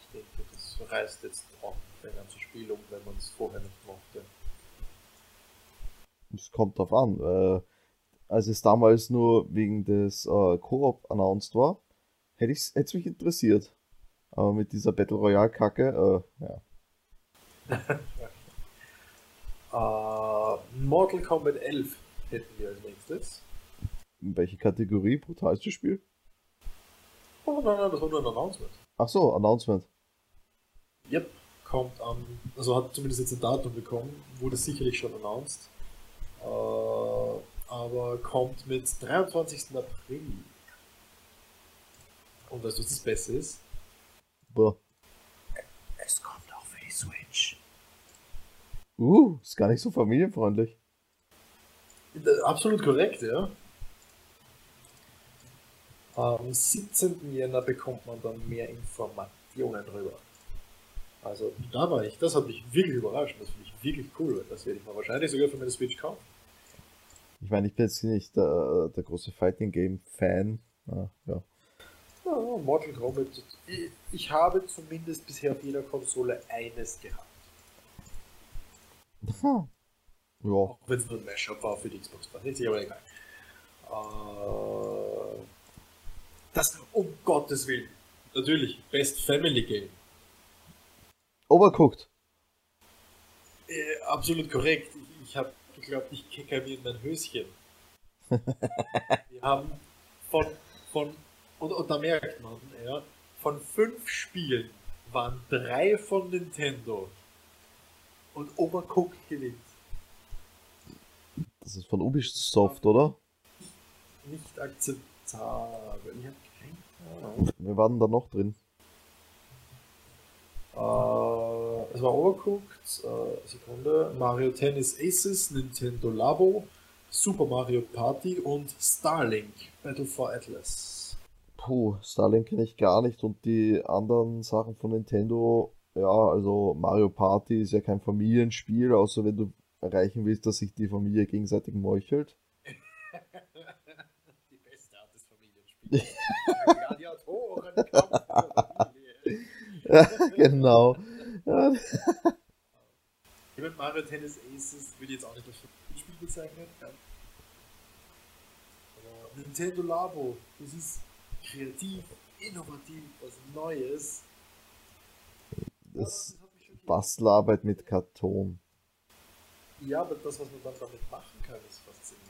ich denke, das reißt jetzt auch ein ganzes Spiel um, wenn man es vorher nicht mochte. Es kommt drauf an. Äh, als es damals nur wegen des äh, Koop announced war, hätte es mich interessiert. Aber mit dieser Battle Royale Kacke, äh, ja. uh, Mortal Kombat 11 hätten wir als nächstes. In welche Kategorie? Brutalstes Spiel? Oh nein, nein, das war nur ein Announcement. Ach so, Announcement. Yep. kommt am, also hat zumindest jetzt ein Datum bekommen, wurde sicherlich schon announced, aber kommt mit 23. April. Und weißt du, was das Beste ist? Boah. Es kommt auch für die Switch. Uh, ist gar nicht so familienfreundlich. Absolut korrekt, ja. Am 17. Jänner bekommt man dann mehr Informationen drüber. Also da war ich, das hat mich wirklich überrascht. Das finde ich wirklich cool. Das werde ich mal wahrscheinlich sogar für meine Switch kaufen. Ich meine, ich bin jetzt nicht der, der große Fighting Game Fan. Ah, ja. ja. Mortal Kombat. Ich, ich habe zumindest bisher auf jeder Konsole eines gehabt. Hm. Ja. Auch wenn es nur ein Mashup war für die Xbox 360, aber egal. Äh, das, um Gottes Willen. Natürlich, Best Family Game. Overcooked. Äh, absolut korrekt. Ich, ich habe geglaubt, ich kicke mir in mein Höschen. Wir haben von, von und, und da merkt man, ja, von fünf Spielen waren drei von Nintendo und Overcooked gewinnt. Das ist von Ubisoft, oder? Nicht akzeptabel. Ich habe keine Ahnung. Wir waren da noch drin. Äh, es war Overcooked, äh, Sekunde, Mario Tennis Aces, Nintendo Labo, Super Mario Party und Starlink, Battle for Atlas. Puh, Starlink kenne ich gar nicht und die anderen Sachen von Nintendo, ja, also Mario Party ist ja kein Familienspiel, außer wenn du erreichen willst, dass sich die Familie gegenseitig meuchelt. die beste Art des Familienspiels. Gladiatorenkampf ja, genau. Ja. Ich meine, Mario Tennis Aces würde ich jetzt auch nicht als Spiel bezeichnen. Ja. Aber Nintendo Labo, das ist kreativ, innovativ, was Neues. Das Bastelarbeit mit Karton. Ja, aber das, was man dann damit machen kann, ist faszinierend.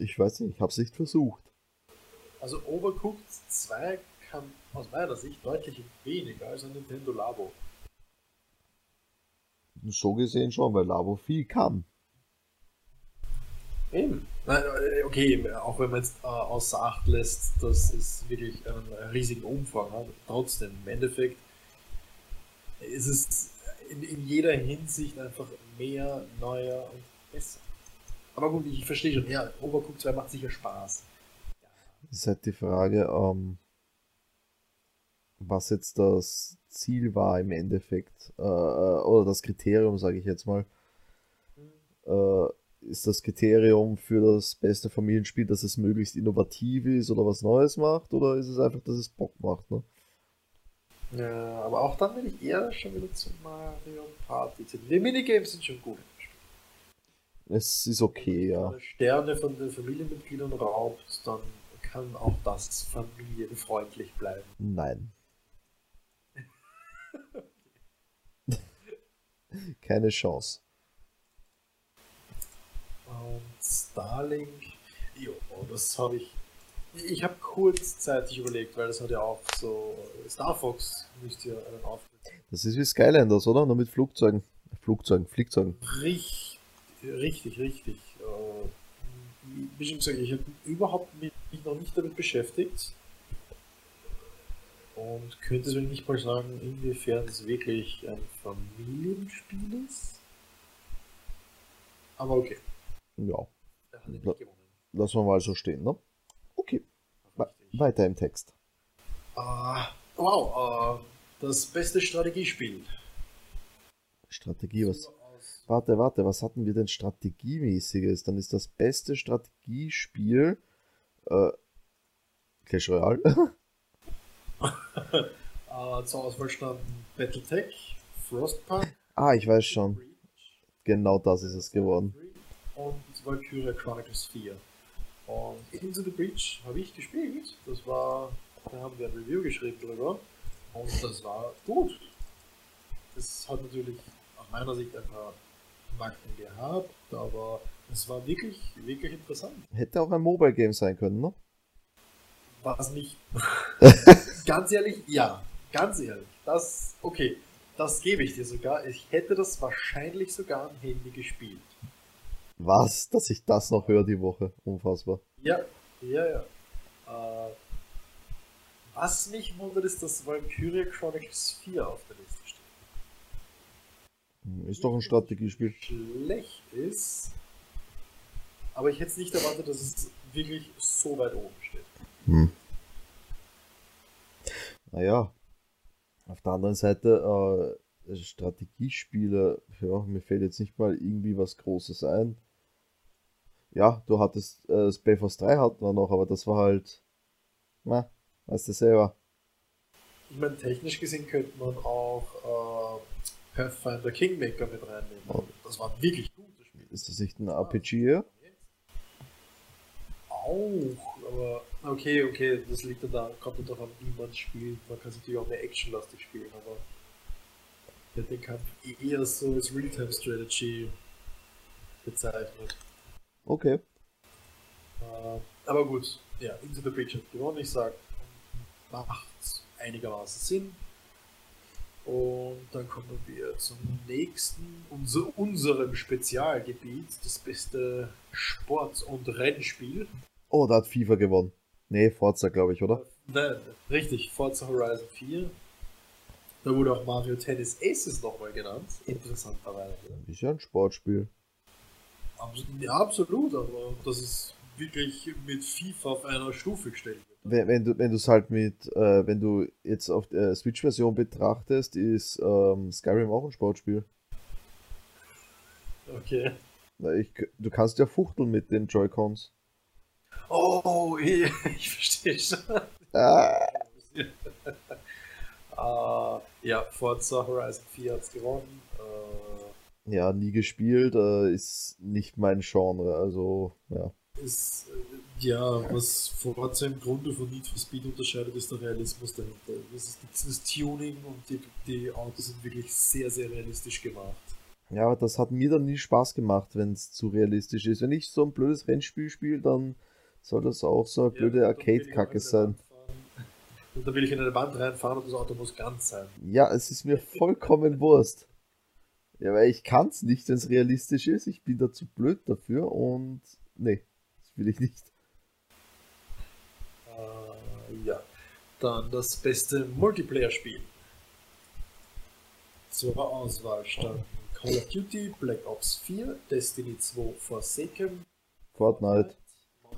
Ich weiß nicht, ich habe es nicht versucht. Also Overcooked 2 kann aus meiner Sicht deutlich weniger als ein Nintendo Labo. So gesehen schon, weil Labo viel kann. Eben. Äh, okay, auch wenn man jetzt äh, außer Acht lässt, dass es wirklich einen riesigen Umfang hat, trotzdem, im Endeffekt ist es in, in jeder Hinsicht einfach mehr, neuer und besser. Aber gut, ich verstehe schon, ja, Overcooked 2 macht sicher Spaß. Ist halt die Frage, ähm, was jetzt das Ziel war im Endeffekt, äh, oder das Kriterium, sage ich jetzt mal. Äh, ist das Kriterium für das beste Familienspiel, dass es möglichst innovativ ist oder was Neues macht, oder ist es einfach, dass es Bock macht? Ne? Ja, aber auch dann bin ich eher schon wieder zu Mario Party. Die Minigames sind schon gut. Es ist okay, ja. Wenn man Sterne von den Familienmitgliedern raubt, dann kann auch das familienfreundlich bleiben. Nein. Keine Chance. Und Starlink, jo, das habe ich. Ich habe kurzzeitig überlegt, weil das hat ja auch so. Star Fox müsste ja einen Auftritt. Das ist wie Skylanders, oder? Nur mit Flugzeugen. Flugzeugen, Fliegzeugen. Richtig, richtig, richtig. Äh, ich habe überhaupt mich noch nicht damit beschäftigt. Und könnte es mir nicht mal sagen, inwiefern es wirklich ein Familienspiel ist? Aber okay. Ja. Lassen wir mal so stehen, ne? Okay. weiter im Text. Uh, wow, uh, das beste Strategiespiel. Strategie, was. Warte, warte, was hatten wir denn Strategiemäßiges? Dann ist das beste Strategiespiel äh, Clash Royale. uh, zur Auswahl standen Battletech, Frostpunk. Ah, ich weiß schon. Genau das ist es geworden. Und Valkyria Chronicles 4. Und Into the Breach habe ich gespielt. Das war, da haben wir ein Review geschrieben drüber. Und das war gut. Das hat natürlich aus meiner Sicht ein paar Macken gehabt, aber es war wirklich, wirklich interessant. Hätte auch ein Mobile Game sein können, ne? War es nicht. ganz ehrlich, ja. Ganz ehrlich. Das, okay. das gebe ich dir sogar. Ich hätte das wahrscheinlich sogar am Handy gespielt. Was? Dass ich das noch höre die Woche. Unfassbar. Ja, ja, ja. Äh, was mich wundert, ist, dass Valkyria Chronicles 4 auf der Liste steht. Ist doch ein Strategiespiel. Schlecht ist. Aber ich hätte es nicht erwartet, dass es wirklich so weit oben steht. Hm. Naja, auf der anderen Seite, äh, Strategiespiele, ja, mir fällt jetzt nicht mal irgendwie was Großes ein. Ja, du hattest äh, Spellforce 3 hatten wir noch, aber das war halt, na, weißt du selber. Ich meine, technisch gesehen könnte man auch äh, Pathfinder Kingmaker mit reinnehmen. Oh. Das war wirklich gutes Spiel. Ist das nicht ein RPG? Ja? Auch, aber okay, okay, das liegt dann da, kommt dann doch an, wie man spielt. Man kann es natürlich auch mehr actionlastig spielen, aber ich hätte den Kampf eher so als Realtime-Strategy bezeichnet. Okay. Äh, aber gut, ja, Into the Breach hat gewonnen. Ich sage, macht einigermaßen Sinn. Und dann kommen wir zum nächsten, unser, unserem Spezialgebiet, das beste Sport- und Rennspiel. Oh, da hat FIFA gewonnen. Nee, Forza, glaube ich, oder? Nein, richtig, Forza Horizon 4. Da wurde auch Mario Tennis Aces nochmal genannt, interessanterweise. Ist ja ein Sportspiel. Ja, absolut, aber das ist wirklich mit FIFA auf einer Stufe gestellt Wenn, wenn du es halt mit, äh, wenn du jetzt auf der Switch-Version betrachtest, ist ähm, Skyrim auch ein Sportspiel. Okay. Ich, du kannst ja fuchteln mit den Joy-Cons. Oh, ich verstehe schon. Ah. uh, ja, Forza Horizon 4 hat es gewonnen. Uh, ja, nie gespielt, uh, ist nicht mein Genre, also ja. Ist, ja, was Forza im Grunde von Need for Speed unterscheidet, ist der Realismus dahinter. Das ist das Tuning und die, die Autos sind wirklich sehr, sehr realistisch gemacht. Ja, aber das hat mir dann nie Spaß gemacht, wenn es zu realistisch ist. Wenn ich so ein blödes Rennspiel spiele, dann soll das auch so eine blöde ja, Arcade-Kacke sein. Und dann will ich in eine Wand reinfahren und das Auto muss ganz sein. Ja, es ist mir vollkommen Wurst. Ja, weil ich kann es nicht, wenn es realistisch ist. Ich bin da zu blöd dafür und nee, das will ich nicht. Uh, ja, dann das beste Multiplayer-Spiel. Zur Auswahl standen Call of Duty, Black Ops 4, Destiny 2, Forsaken, Fortnite,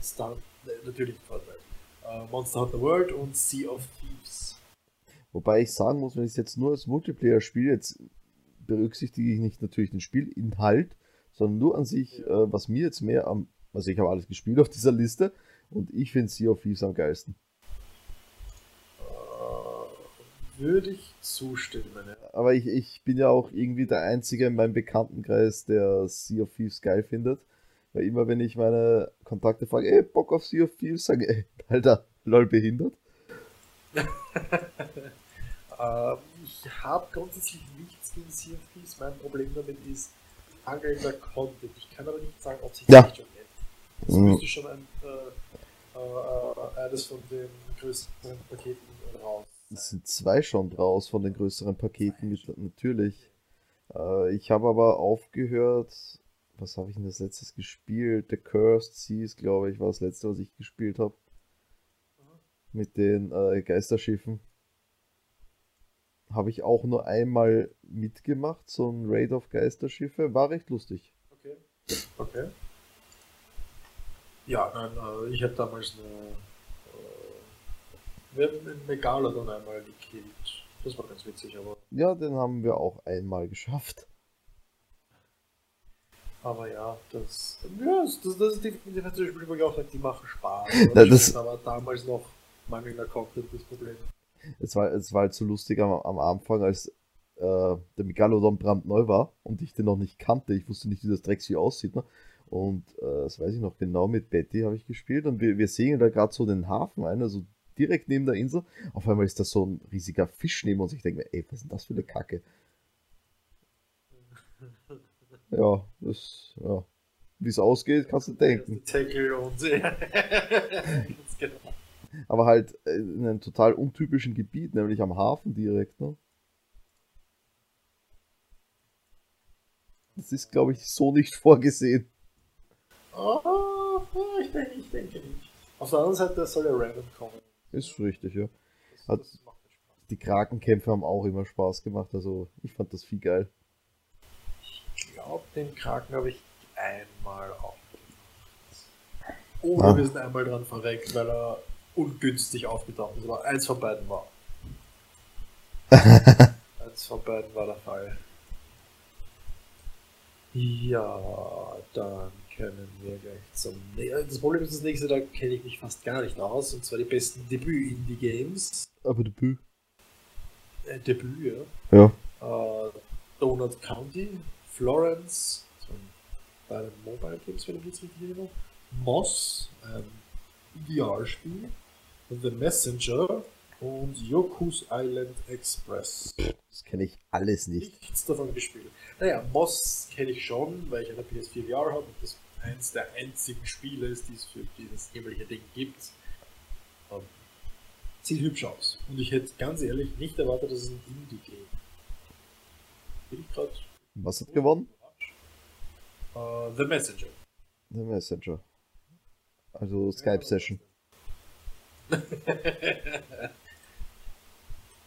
Monster, natürlich Fortnite, uh, Monster Hunter World und Sea of Thieves. Wobei ich sagen muss, wenn ich es jetzt nur als Multiplayer spiele, jetzt berücksichtige ich nicht natürlich den Spielinhalt, sondern nur an sich, ja. äh, was mir jetzt mehr am, also ich habe alles gespielt auf dieser Liste und ich finde Sea of Thieves am geilsten. Uh, würde ich zustimmen. Ja. Aber ich, ich bin ja auch irgendwie der Einzige in meinem Bekanntenkreis, der Sea of Thieves geil findet. Weil immer wenn ich meine Kontakte frage, ey, Bock auf Sea of Thieves, sage ey, Alter, lol behindert. ähm, ich habe grundsätzlich nichts gegen Sea of Thieves. Mein Problem damit ist mangelnder Content. Ich kann aber nicht sagen, ob sich das nicht schon nennt. Es mhm. müsste schon ein, äh, äh, eines von den größeren Paketen raus. Es sind zwei schon draus von den größeren Paketen, natürlich. Äh, ich habe aber aufgehört, was habe ich denn das letztes gespielt? The Cursed Seas, glaube ich, war das letzte, was ich gespielt habe. Mit den äh, Geisterschiffen. Habe ich auch nur einmal mitgemacht, so ein Raid of Geisterschiffe. War recht lustig. Okay. Okay. Ja, nein, äh, ich habe damals eine. Äh, wir haben einen Megalodon einmal gekillt. Das war ganz witzig, aber. Ja, den haben wir auch einmal geschafft. Aber ja, das, ja, das, das, das ist definitiv ein Spiel, wo ich auch sage, die machen Spaß. Ja, das aber damals noch mangelnder Content das Problem. Es war, es war halt so lustig am, am Anfang, als äh, der Megalodon brandneu war und ich den noch nicht kannte. Ich wusste nicht, wie das Drecksvieh aussieht. Ne? Und äh, das weiß ich noch genau, mit Betty habe ich gespielt und wir, wir sehen da gerade so den Hafen ein, also direkt neben der Insel. Auf einmal ist da so ein riesiger Fisch neben uns. Ich denke mir, ey, was ist denn das für eine Kacke? ja, das, ja. Wie es ausgeht, kannst du denken. Genau. Aber halt in einem total untypischen Gebiet, nämlich am Hafen direkt, ne? Das ist, glaube ich, so nicht vorgesehen. Oh, ich denke, ich denke nicht. Auf der anderen Seite soll ja random kommen. Ist richtig, ja. Hat, die Krakenkämpfe haben auch immer Spaß gemacht, also ich fand das viel geil. Ich glaube, den Kraken habe ich einmal aufgemacht. Oder ah. wir sind einmal dran verreckt, weil er ungünstig aufgetaucht ist. Aber eins von beiden war. eins von beiden war der Fall. Ja, dann können wir gleich zum. Das Problem ist das nächste, da kenne ich mich fast gar nicht aus, und zwar die besten Debüt-Indie-Games. Aber Debüt. Äh, Debüt, ja. Ja. Äh, Donut County, Florence, so bei den Mobile Games, wenn ich jetzt richtig erinnere. Moss, ein VR-Spiel. The Messenger und Yoku's Island Express. Das kenne ich alles nicht. Nichts davon gespielt. Naja, Moss kenne ich schon, weil ich eine PS4 VR habe und das eins der einzigen Spiele ist, die es für dieses jämmerliche Ding gibt. Um, ähm, sieht hübsch aus. Und ich hätte ganz ehrlich nicht erwartet, dass es ein Indie-Game Bin ich gerade. Was hat gewonnen? Uh, The Messenger. The Messenger. Also Skype-Session. Dann,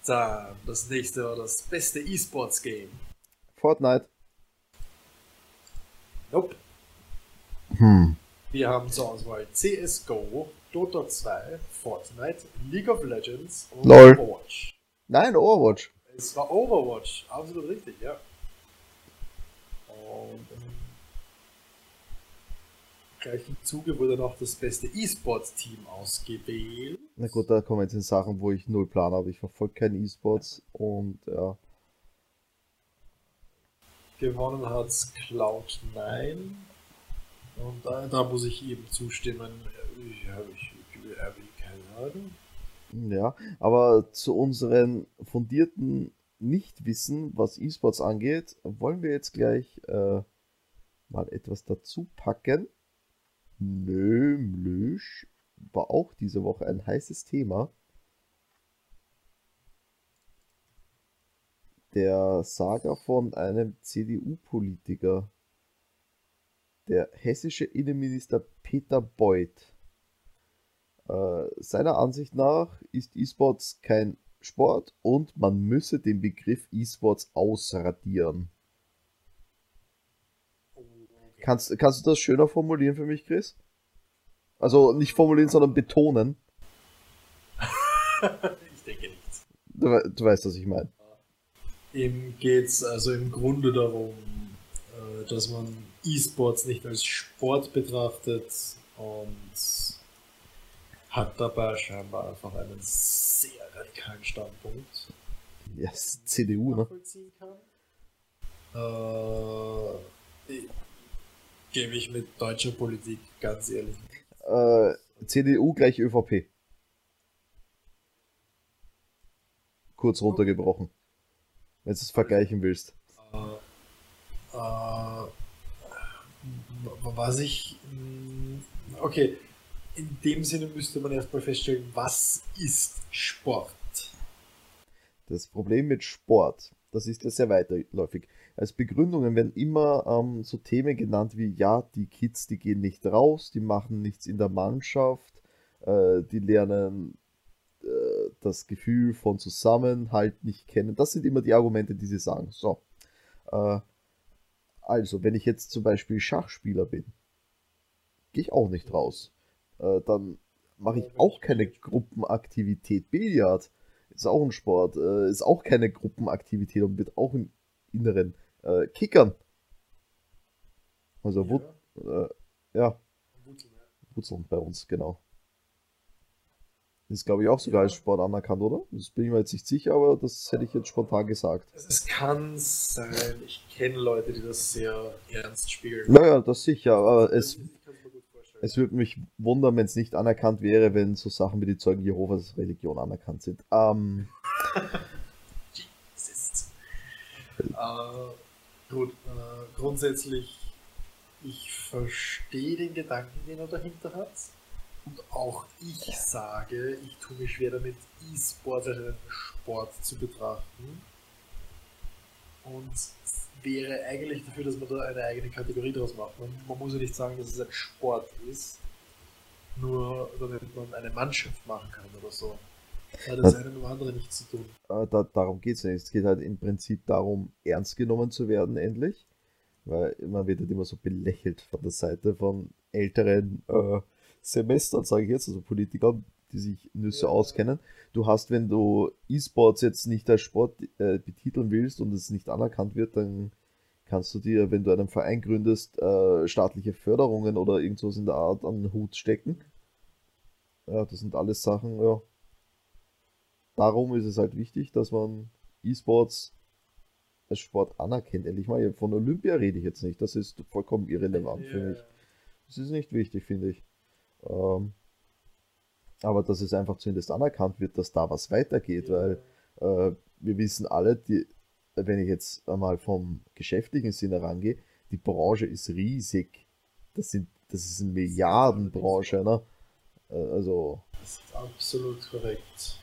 das nächste war das beste E-Sports-Game. Fortnite. Nope. Hm. Wir haben zur Auswahl CSGO, Dota 2, Fortnite, League of Legends und Lol. Overwatch. Nein, Overwatch. Es war Overwatch, absolut richtig, ja. Und gleichen Zuge wurde noch das beste E-Sports-Team ausgewählt. Na gut, da kommen jetzt in Sachen, wo ich null Plan habe. Ich verfolge keine E-Sports und ja. Gewonnen hat Cloud9. Und da, da, muss ich eben zustimmen. Ich habe ich, ich, keine Ahnung. Ja, aber zu unseren fundierten Nichtwissen, was E-Sports angeht, wollen wir jetzt gleich äh, mal etwas dazu packen nämlich war auch diese Woche ein heißes Thema. Der Saga von einem CDU-Politiker, der hessische Innenminister Peter Beuth. Äh, seiner Ansicht nach ist E-Sports kein Sport und man müsse den Begriff E-Sports ausradieren. Kannst, kannst du das schöner formulieren für mich, Chris? Also nicht formulieren, sondern betonen. ich denke nicht. Du, du weißt, was ich meine. Ihm geht es also im Grunde darum, äh, dass man E-Sports nicht als Sport betrachtet und hat dabei scheinbar einfach einen sehr radikalen Standpunkt. Ja, yes, CDU, ne? Äh, gebe ich mit deutscher Politik ganz ehrlich. Äh, CDU gleich ÖVP. Kurz runtergebrochen. Wenn du es vergleichen willst. Äh, äh, was ich. Mm, okay, in dem Sinne müsste man erstmal feststellen, was ist Sport? Das Problem mit Sport, das ist ja sehr weiterläufig als Begründungen werden immer ähm, so Themen genannt wie, ja, die Kids, die gehen nicht raus, die machen nichts in der Mannschaft, äh, die lernen äh, das Gefühl von Zusammenhalt nicht kennen. Das sind immer die Argumente, die sie sagen. So. Äh, also, wenn ich jetzt zum Beispiel Schachspieler bin, gehe ich auch nicht raus. Äh, dann mache ich auch keine Gruppenaktivität. Billard ist auch ein Sport, äh, ist auch keine Gruppenaktivität und wird auch im Inneren äh, Kickern. Also, ja. Wut, äh, ja. Wurzeln bei uns, genau. Ist, glaube ich, auch sogar ja. als Sport anerkannt, oder? Das bin ich mir jetzt nicht sicher, aber das hätte ich jetzt spontan gesagt. Es kann sein, ich kenne Leute, die das sehr ernst spielen. Naja, das sicher, aber es, es würde mich wundern, wenn es nicht anerkannt wäre, wenn so Sachen wie die Zeugen Jehovas Religion anerkannt sind. Ähm. Jesus. äh, Gut, äh, grundsätzlich, ich verstehe den Gedanken, den er dahinter hat. Und auch ich sage, ich tue mich schwer damit, E-Sport als einen Sport zu betrachten. Und wäre eigentlich dafür, dass man da eine eigene Kategorie draus macht. Man, man muss ja nicht sagen, dass es ein Sport ist, nur damit man eine Mannschaft machen kann oder so. Hat das eine oder andere nichts zu tun. Äh, da, darum geht es nicht. Es geht halt im Prinzip darum, ernst genommen zu werden, endlich. Weil man wird halt immer so belächelt von der Seite von älteren äh, Semestern, sage ich jetzt, also Politikern, die sich Nüsse ja. auskennen. Du hast, wenn du E-Sports jetzt nicht als Sport äh, betiteln willst und es nicht anerkannt wird, dann kannst du dir, wenn du einen Verein gründest, äh, staatliche Förderungen oder irgendwas in der Art an den Hut stecken. Ja, das sind alles Sachen, ja. Darum ist es halt wichtig, dass man E-Sports als Sport anerkennt. Endlich mal, von Olympia rede ich jetzt nicht. Das ist vollkommen irrelevant yeah. für mich. Das ist nicht wichtig, finde ich. Ähm, aber dass es einfach zumindest anerkannt wird, dass da was weitergeht, weil äh, wir wissen alle, die, wenn ich jetzt einmal vom geschäftlichen Sinne rangehe, die Branche ist riesig. Das, sind, das ist eine Milliardenbranche, ne? Äh, also. Das ist absolut korrekt.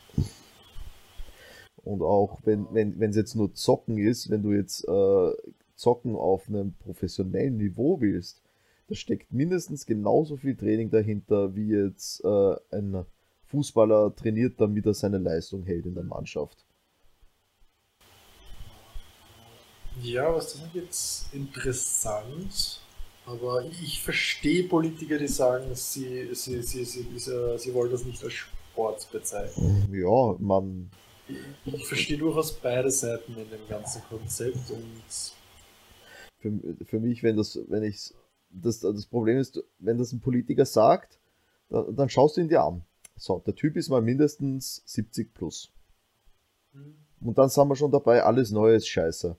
Und auch wenn wenn wenn, es jetzt nur Zocken ist, wenn du jetzt äh, Zocken auf einem professionellen Niveau willst, da steckt mindestens genauso viel Training dahinter, wie jetzt äh, ein Fußballer trainiert, damit er seine Leistung hält in der Mannschaft. Ja, was das ist jetzt interessant, aber ich verstehe Politiker, die sagen, sie, sie, sie, sie, sie, sie wollen das nicht als Sport bezeichnen. Ja, man. Ich, ich verstehe durchaus beide Seiten in dem ganzen Konzept und. Für, für mich, wenn das, wenn ich das, das Problem ist, wenn das ein Politiker sagt, dann, dann schaust du ihn dir an. So, der Typ ist mal mindestens 70 plus. Mhm. Und dann sind wir schon dabei, alles Neues Scheiße.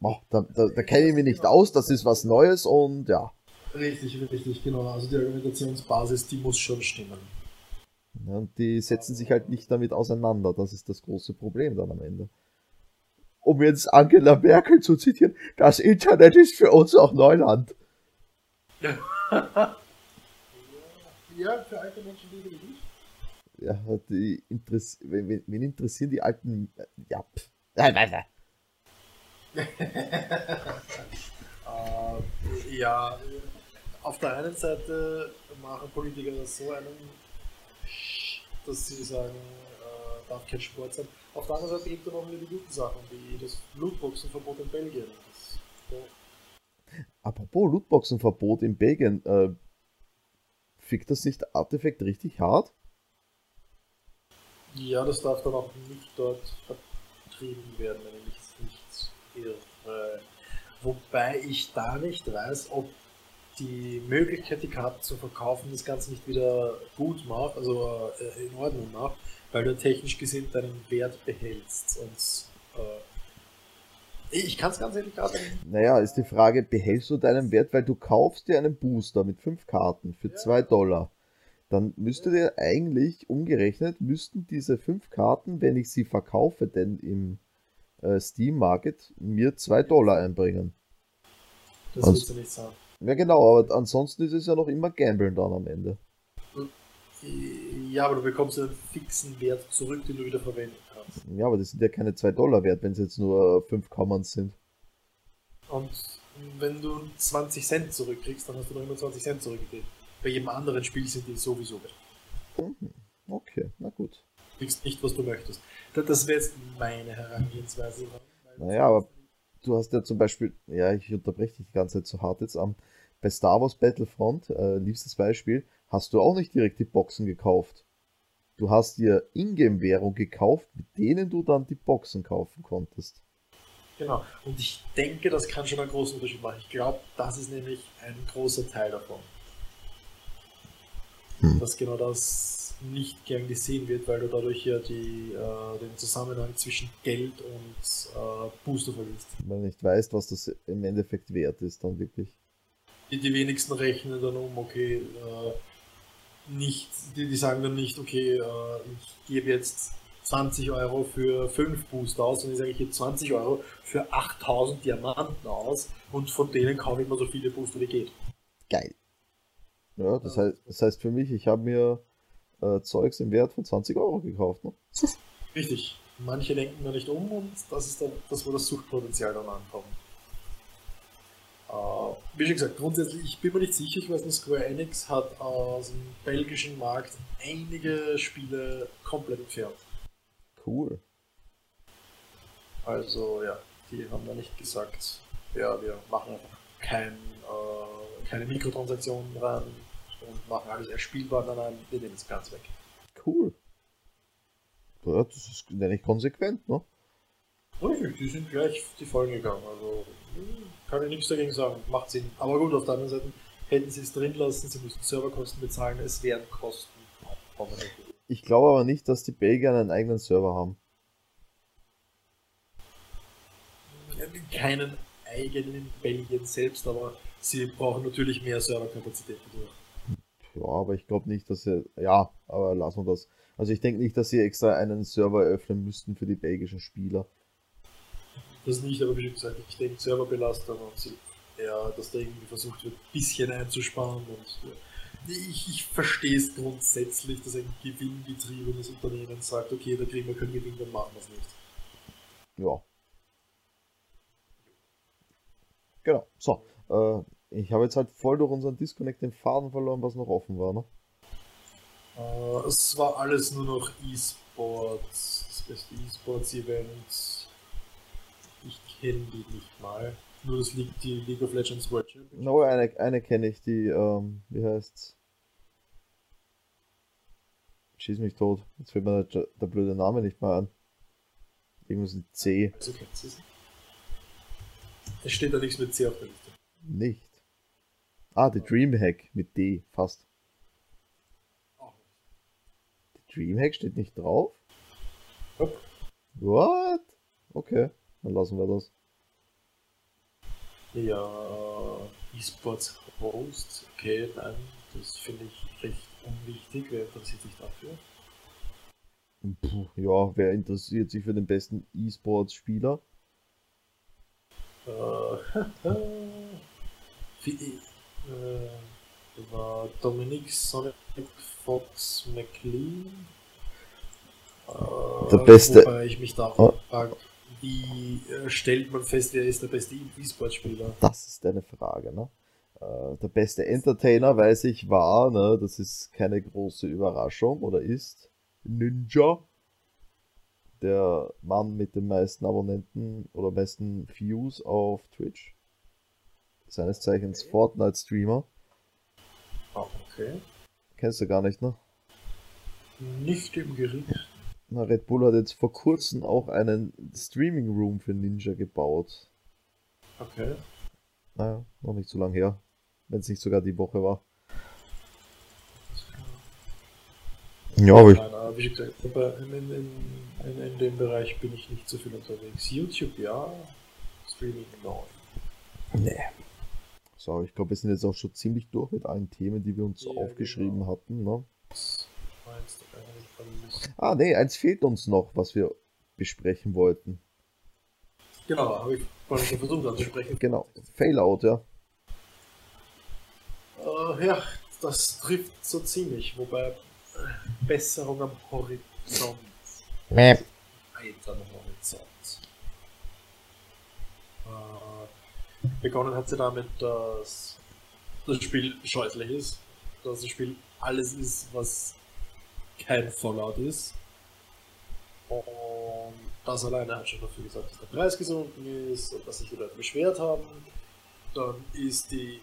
Oh, da, da, da kenne ich mich nicht aus, das ist was Neues und ja. Richtig, richtig, genau. Also die Argumentationsbasis, die muss schon stimmen. Ja, und die setzen sich halt nicht damit auseinander. Das ist das große Problem dann am Ende. Um jetzt Angela Merkel zu zitieren, das Internet ist für uns auch Neuland. ja, für alte Menschen definitiv. Ja, die Interess wen, wen interessieren die alten. Ja, pff äh, ja, auf der einen Seite machen Politiker das so einen, dass sie sagen, darf kein Sport sein. Auf der anderen Seite gibt es noch wieder die guten Sachen, wie das Lootboxenverbot in Belgien. Das, ja. Apropos Lootboxenverbot in Belgien, äh, fickt das nicht Artefakt richtig hart? Ja, das darf dann auch nicht dort vertrieben werden, wenn ich irre. Wobei ich da nicht weiß, ob die Möglichkeit, die Karten zu verkaufen, das Ganze nicht wieder gut macht, also äh, in Ordnung macht, weil du technisch gesehen deinen Wert behältst. Und äh, ich kann es ganz ehrlich gerade nicht. Naja, ist die Frage, behältst du deinen Wert, weil du kaufst dir einen Booster mit fünf Karten für 2 ja. Dollar. Dann müsste dir eigentlich umgerechnet, müssten diese fünf Karten, wenn ich sie verkaufe, denn im äh, Steam Market mir 2 Dollar einbringen. Das willst du nicht sagen. Ja genau, aber ansonsten ist es ja noch immer Gambeln dann am Ende. Ja, aber du bekommst einen fixen Wert zurück, den du wieder verwenden kannst. Ja, aber das sind ja keine 2 Dollar wert, wenn es jetzt nur 5 Commons sind. Und wenn du 20 Cent zurückkriegst, dann hast du noch immer 20 Cent zurückgekriegt. Bei jedem anderen Spiel sind die sowieso wert. Mhm. Okay, na gut. Du kriegst nicht, was du möchtest. Das wäre jetzt meine Herangehensweise. Naja, aber du hast ja zum Beispiel, ja, ich unterbreche dich die ganze Zeit so hart jetzt an. Bei Star Wars Battlefront, äh, liebstes Beispiel, hast du auch nicht direkt die Boxen gekauft. Du hast dir Ingame-Währung gekauft, mit denen du dann die Boxen kaufen konntest. Genau, und ich denke, das kann schon einen großen Unterschied machen. Ich glaube, das ist nämlich ein großer Teil davon. Hm. Dass genau das nicht gern gesehen wird, weil du dadurch ja die, äh, den Zusammenhang zwischen Geld und äh, Booster verlierst. Wenn du nicht weißt, was das im Endeffekt wert ist, dann wirklich. Die, die wenigsten rechnen dann um, okay, äh, nicht, die, die sagen dann nicht, okay, äh, ich gebe jetzt 20 Euro für 5 Booster aus, sondern ich sage, ich gebe 20 Euro für 8000 Diamanten aus und von denen kaufe ich mal so viele Booster wie geht. Geil. Ja, das heißt, das heißt für mich, ich habe mir äh, Zeugs im Wert von 20 Euro gekauft. Ne? Richtig. manche denken da nicht um und das ist dann das, wo das Suchtpotenzial dann ankommt. Uh, wie schon gesagt, grundsätzlich, ich bin mir nicht sicher, ich weiß nicht, Square Enix hat aus dem belgischen Markt einige Spiele komplett entfernt. Cool. Also ja, die haben da nicht gesagt, ja, wir machen einfach kein, äh, keine Mikrotransaktionen ran und machen alles erspielbar, nein, nein, wir nehmen es ganz weg. Cool. Ja, das ist nicht konsequent, ne? Richtig, die sind gleich die Folgen gegangen, also kann ich nichts dagegen sagen, macht Sinn. Aber gut, auf der anderen Seite hätten sie es drin lassen, sie müssen Serverkosten bezahlen, es wären Kosten. Ich glaube aber nicht, dass die Belgier einen eigenen Server haben. Keinen eigenen in Belgien selbst, aber sie brauchen natürlich mehr Serverkapazität dadurch. Ja, aber ich glaube nicht, dass sie. Ja, aber lassen wir das. Also ich denke nicht, dass sie extra einen Server eröffnen müssten für die belgischen Spieler. Das nicht, aber wie gesagt, ich denke Serverbelastung und ja, dass da irgendwie versucht wird, ein bisschen einzusparen und ja. ich, ich verstehe es grundsätzlich, dass ein gewinngetriebenes Unternehmen sagt, okay, da kriegen wir keinen Gewinn, dann machen wir es nicht. Ja. Genau. So. Äh, ich habe jetzt halt voll durch unseren Disconnect den Faden verloren, was noch offen war, ne? Äh, es war alles nur noch E-Sports, das beste E-Sports-Event ich kenne die nicht mal. Nur das liegt die League of Legends World Championship. No, eine, eine kenne ich, die, ähm, wie heißt's? Schieß mich tot. Jetzt fällt mir der, der blöde Name nicht mal an. Irgendwas mit C. Also kennst du es? Es steht da nichts mit C auf der Liste. Nicht. Ah, die Dreamhack mit D, fast. Die Dreamhack steht nicht drauf? What? Okay. Dann lassen wir das. Ja, E-Sports Host, okay, nein, das finde ich recht unwichtig. Wer interessiert sich dafür? Puh, ja, wer interessiert sich für den besten E-Sports-Spieler? Äh, äh, war Dominic Sonic Fox McLean. Äh, Der beste. Wobei ich mich da oh. frage, wie äh, stellt man fest, wer ist der beste E-Sport-Spieler? Das ist eine Frage, ne? Äh, der beste Entertainer, weiß ich, war, ne, das ist keine große Überraschung, oder ist Ninja. Der Mann mit den meisten Abonnenten oder meisten Views auf Twitch. Seines Zeichens okay. Fortnite-Streamer. Ah, okay. Kennst du gar nicht, ne? Nicht im Gericht. Na, Red Bull hat jetzt vor kurzem auch einen Streaming Room für Ninja gebaut. Okay. Naja, noch nicht so lange her. Wenn es nicht sogar die Woche war. Ja, aber ich. Nein, wie gesagt, in, in, in, in, dem Bereich bin ich nicht so viel unterwegs. YouTube ja, Streaming nein. Nee. So, ich glaube, wir sind jetzt auch schon ziemlich durch mit allen Themen, die wir uns ja, aufgeschrieben genau. hatten. Ne? Meinst Ah, nee, eins fehlt uns noch, was wir besprechen wollten. Genau, habe ich vorhin schon versucht anzusprechen. Genau, Failout, ja. Uh, ja, das trifft so ziemlich, wobei äh, Besserung am Horizont. Mäh. Weiter am Horizont. Uh, begonnen hat sie damit, dass das Spiel scheußlich ist, dass das Spiel alles ist, was kein Fallout ist. Und das alleine hat schon dafür gesagt, dass der Preis gesunken ist und dass sich die Leute beschwert haben. Dann ist die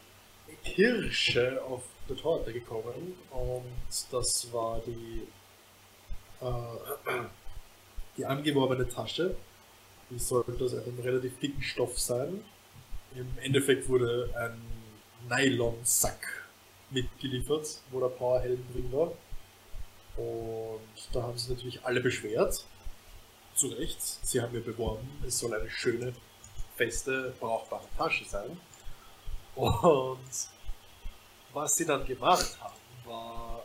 Kirsche auf der Torte gekommen und das war die, äh, die angeworbene Tasche. Die sollte aus einem relativ dicken Stoff sein. Im Endeffekt wurde ein Nylon-Sack mitgeliefert, wo der Powerhelm drin war. Und da haben sich natürlich alle beschwert. Zu Recht. Sie haben mir beworben, es soll eine schöne, feste, brauchbare Tasche sein. Und was sie dann gemacht haben, war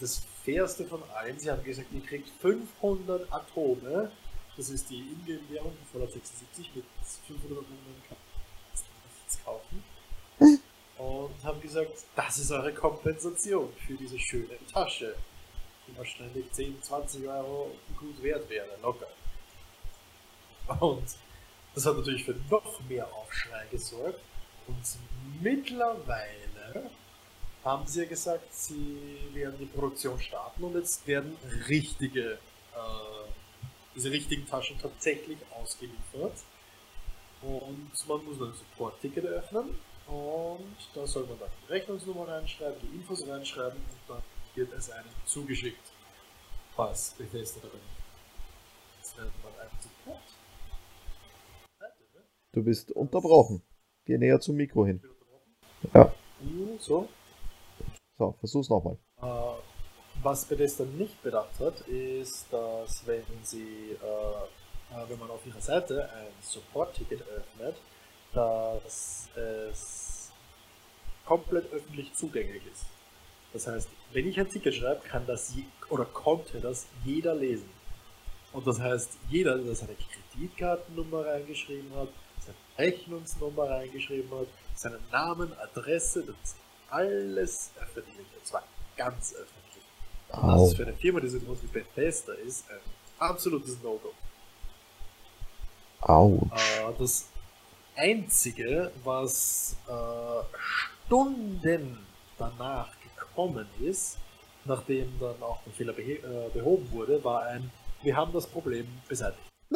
das fairste von allen. Sie haben gesagt, ihr kriegt 500 Atome. Das ist die Ingame-Währung von 176 mit 500 Atomen kann nichts kaufen. Und haben gesagt, das ist eure Kompensation für diese schöne Tasche. Wahrscheinlich 10, 20 Euro gut wert wäre, locker. Und das hat natürlich für noch mehr Aufschrei gesorgt. Und mittlerweile haben sie ja gesagt, sie werden die Produktion starten und jetzt werden richtige, äh, diese richtigen Taschen tatsächlich ausgeliefert. Und man muss dann ein Support-Ticket öffnen und da soll man dann die Rechnungsnummer reinschreiben, die Infos reinschreiben und dann wird es einem zugeschickt. Was Bethesda dabei Jetzt nennt man einen Support. Du bist unterbrochen. Geh näher zum Mikro hin. Ja. Hm, so. So, versuch's nochmal. Äh, was Bethesda nicht bedacht hat, ist, dass wenn sie, äh, äh wenn man auf ihrer Seite ein Support-Ticket öffnet, dass es komplett öffentlich zugänglich ist. Das heißt, wenn ich ein Ticket schreibe, kann das je, oder konnte das jeder lesen. Und das heißt, jeder, der seine Kreditkartennummer reingeschrieben hat, seine Rechnungsnummer reingeschrieben hat, seinen Namen, Adresse, das ist alles öffentlich. Und zwar ganz öffentlich. Und das ist für eine Firma, die so groß wie Bethesda ist, ein absolutes No-Go. Äh, das Einzige, was äh, Stunden danach gekommen ist, nachdem dann auch der Fehler äh, behoben wurde, war ein, wir haben das Problem beseitigt.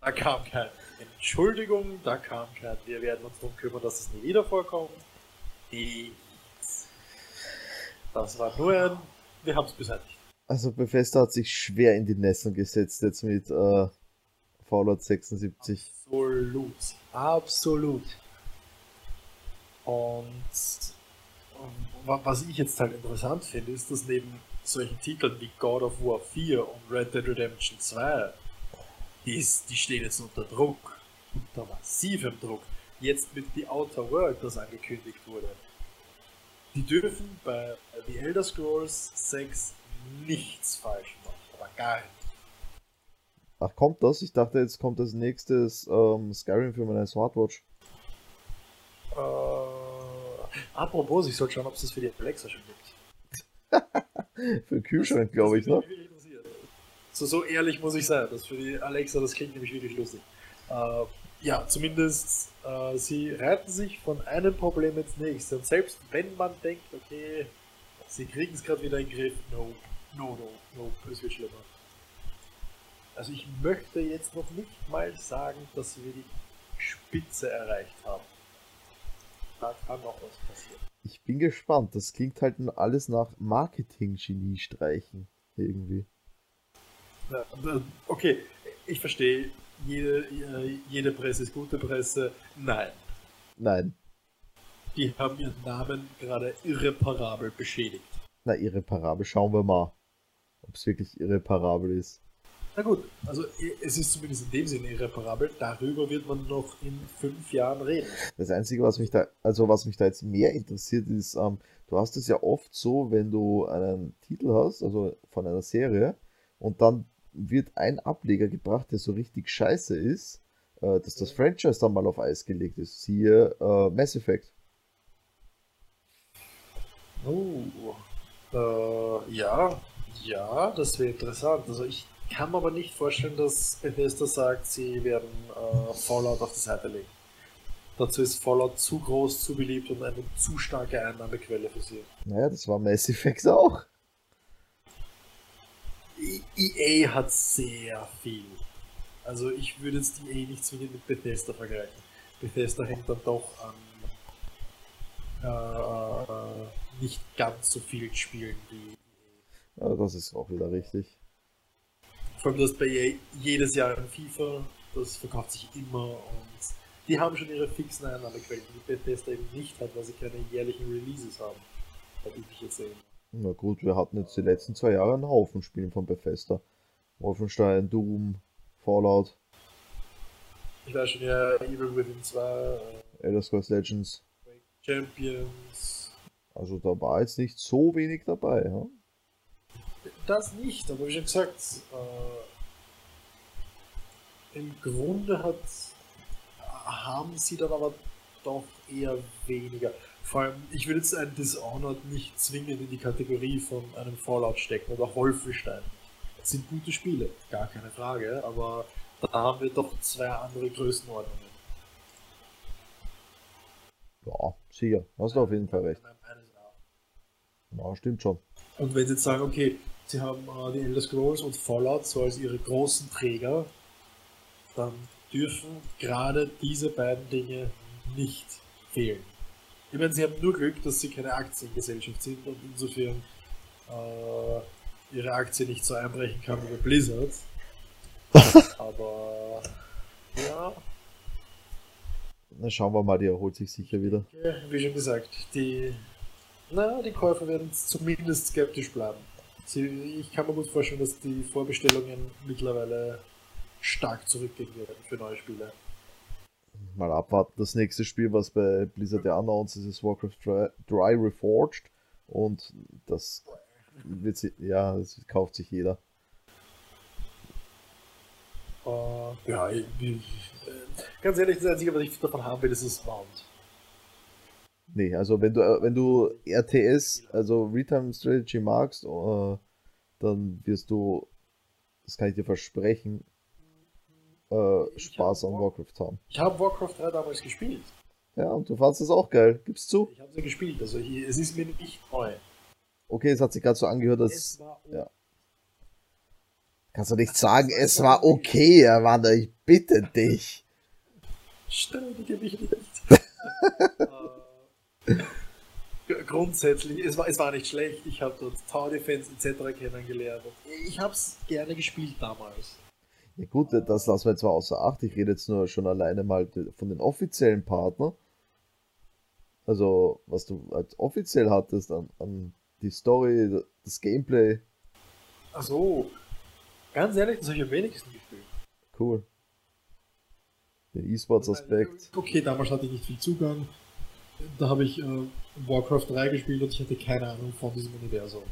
da kam kein Entschuldigung, da kam kein, wir werden uns darum kümmern, dass es nie wieder vorkommt. Nichts. Das war nur ein, wir haben es beseitigt. Also Bethesda hat sich schwer in die Nesseln gesetzt jetzt mit äh, Fallout 76. Absolut, absolut. Und was ich jetzt halt interessant finde, ist, dass neben solchen Titeln wie God of War 4 und Red Dead Redemption 2, die, ist, die stehen jetzt unter Druck, unter massivem Druck. Jetzt mit The Outer World, das angekündigt wurde. Die dürfen bei The Elder Scrolls 6 nichts falsch machen, aber gar nicht. Ach, kommt das? Ich dachte, jetzt kommt als nächstes ähm, Skyrim für meine Smartwatch. Äh, apropos, ich sollte schauen, ob es das für die Alexa schon gibt. für den Kühlschrank, glaube ich, ne? So, so ehrlich muss ich sein, das für die Alexa, das klingt nämlich wirklich lustig. Äh, ja, zumindest, äh, sie reiten sich von einem Problem ins nächste. Und selbst wenn man denkt, okay, sie kriegen es gerade wieder in den Griff, no, no, no, no, es wird schlimmer. Also ich möchte jetzt noch nicht mal sagen, dass wir die Spitze erreicht haben. Da kann noch was passieren. Ich bin gespannt. Das klingt halt alles nach Marketing-Genie-Streichen irgendwie. okay, ich verstehe. Jede, äh, jede Presse ist gute Presse. Nein. Nein. Die haben ihren Namen gerade irreparabel beschädigt. Na, irreparabel. Schauen wir mal, ob es wirklich irreparabel ist. Na gut, also es ist zumindest in dem Sinne irreparabel. Darüber wird man noch in fünf Jahren reden. Das Einzige, was mich da, also was mich da jetzt mehr interessiert, ist, ähm, du hast es ja oft so, wenn du einen Titel hast, also von einer Serie, und dann wird ein Ableger gebracht, der so richtig scheiße ist, äh, dass das Franchise dann mal auf Eis gelegt ist. Siehe äh, Mass Effect. Oh, äh, ja, ja, das wäre interessant. Also ich kann mir aber nicht vorstellen, dass Bethesda sagt, sie werden äh, Fallout auf die Seite legen. Dazu ist Fallout zu groß, zu beliebt und eine zu starke Einnahmequelle für sie. Naja, das war Mass Effect auch. EA hat sehr viel. Also ich würde jetzt EA nicht zwingend mit Bethesda vergleichen. Bethesda hängt dann doch an äh, äh, nicht ganz so vielen Spielen wie EA. Ja, das ist auch wieder richtig. Vor allem, das bei jedes Jahr ein FIFA, das verkauft sich immer und die haben schon ihre fixen Einnahmequellen, die Bethesda eben nicht hat, weil sie keine jährlichen Releases haben. Da bin ich jetzt sehen. Na gut, wir hatten jetzt die letzten zwei Jahre einen Haufen Spielen von Bethesda. Wolfenstein, Doom, Fallout. Ich weiß schon, ja, Evil Within 2, äh, Elder Scrolls Legends. Champions. Also da war jetzt nicht so wenig dabei, ja? Das nicht, aber wie schon gesagt, äh, im Grunde hat, haben sie dann aber doch eher weniger. Vor allem, ich würde jetzt ein Dishonored nicht zwingend in die Kategorie von einem Fallout stecken oder Wolfenstein. Das sind gute Spiele, gar keine Frage, aber da haben wir doch zwei andere Größenordnungen. Ja, sicher. Hast du auf jeden Fall recht. Ja, stimmt schon. Und wenn sie jetzt sagen, okay, sie haben äh, die Elder Scrolls und Fallout so als ihre großen Träger, dann dürfen gerade diese beiden Dinge nicht fehlen. Ich meine, sie haben nur Glück, dass sie keine Aktiengesellschaft sind und insofern äh, ihre Aktie nicht so einbrechen kann wie bei Blizzard. Aber ja. Na, schauen wir mal, die erholt sich sicher wieder. Wie schon gesagt, die, na, die Käufer werden zumindest skeptisch bleiben. Ich kann mir gut vorstellen, dass die Vorbestellungen mittlerweile stark zurückgehen werden für neue Spiele. Mal abwarten. Das nächste Spiel, was bei Blizzard ja announced ist, ist Warcraft 3, 3 Reforged. Und das wird sie, ja, das kauft sich jeder. Uh, ja, ich, ich, ganz ehrlich, das Einzige, was ich davon haben will, ist das Mount. Nee, also wenn du, wenn du RTS, also Real-Time Strategy magst, uh, dann wirst du, das kann ich dir versprechen, uh, Spaß an Warcraft haben. Ich habe Warcraft 3 damals gespielt. Ja, und du fandest es auch geil. Gibst zu? Ich habe sie gespielt, also hier, es ist mir nicht neu. Okay, es hat sich gerade so angehört, dass. Es war ja. Kannst du nicht sagen, es war okay, Amanda, ich bitte dich. Ständige mich nicht. Grundsätzlich, es war, es war nicht schlecht. Ich habe dort Tower Defense etc. kennengelernt. Ich habe es gerne gespielt damals. Ja gut, das lassen wir jetzt mal außer Acht. Ich rede jetzt nur schon alleine mal von den offiziellen Partnern. Also, was du als offiziell hattest an, an die Story, das Gameplay. Ach so, Ganz ehrlich, das habe ich am wenigsten gespielt. Cool. Den E-Sports-Aspekt. Okay, damals hatte ich nicht viel Zugang. Da habe ich äh, Warcraft 3 gespielt und ich hatte keine Ahnung von diesem Universum.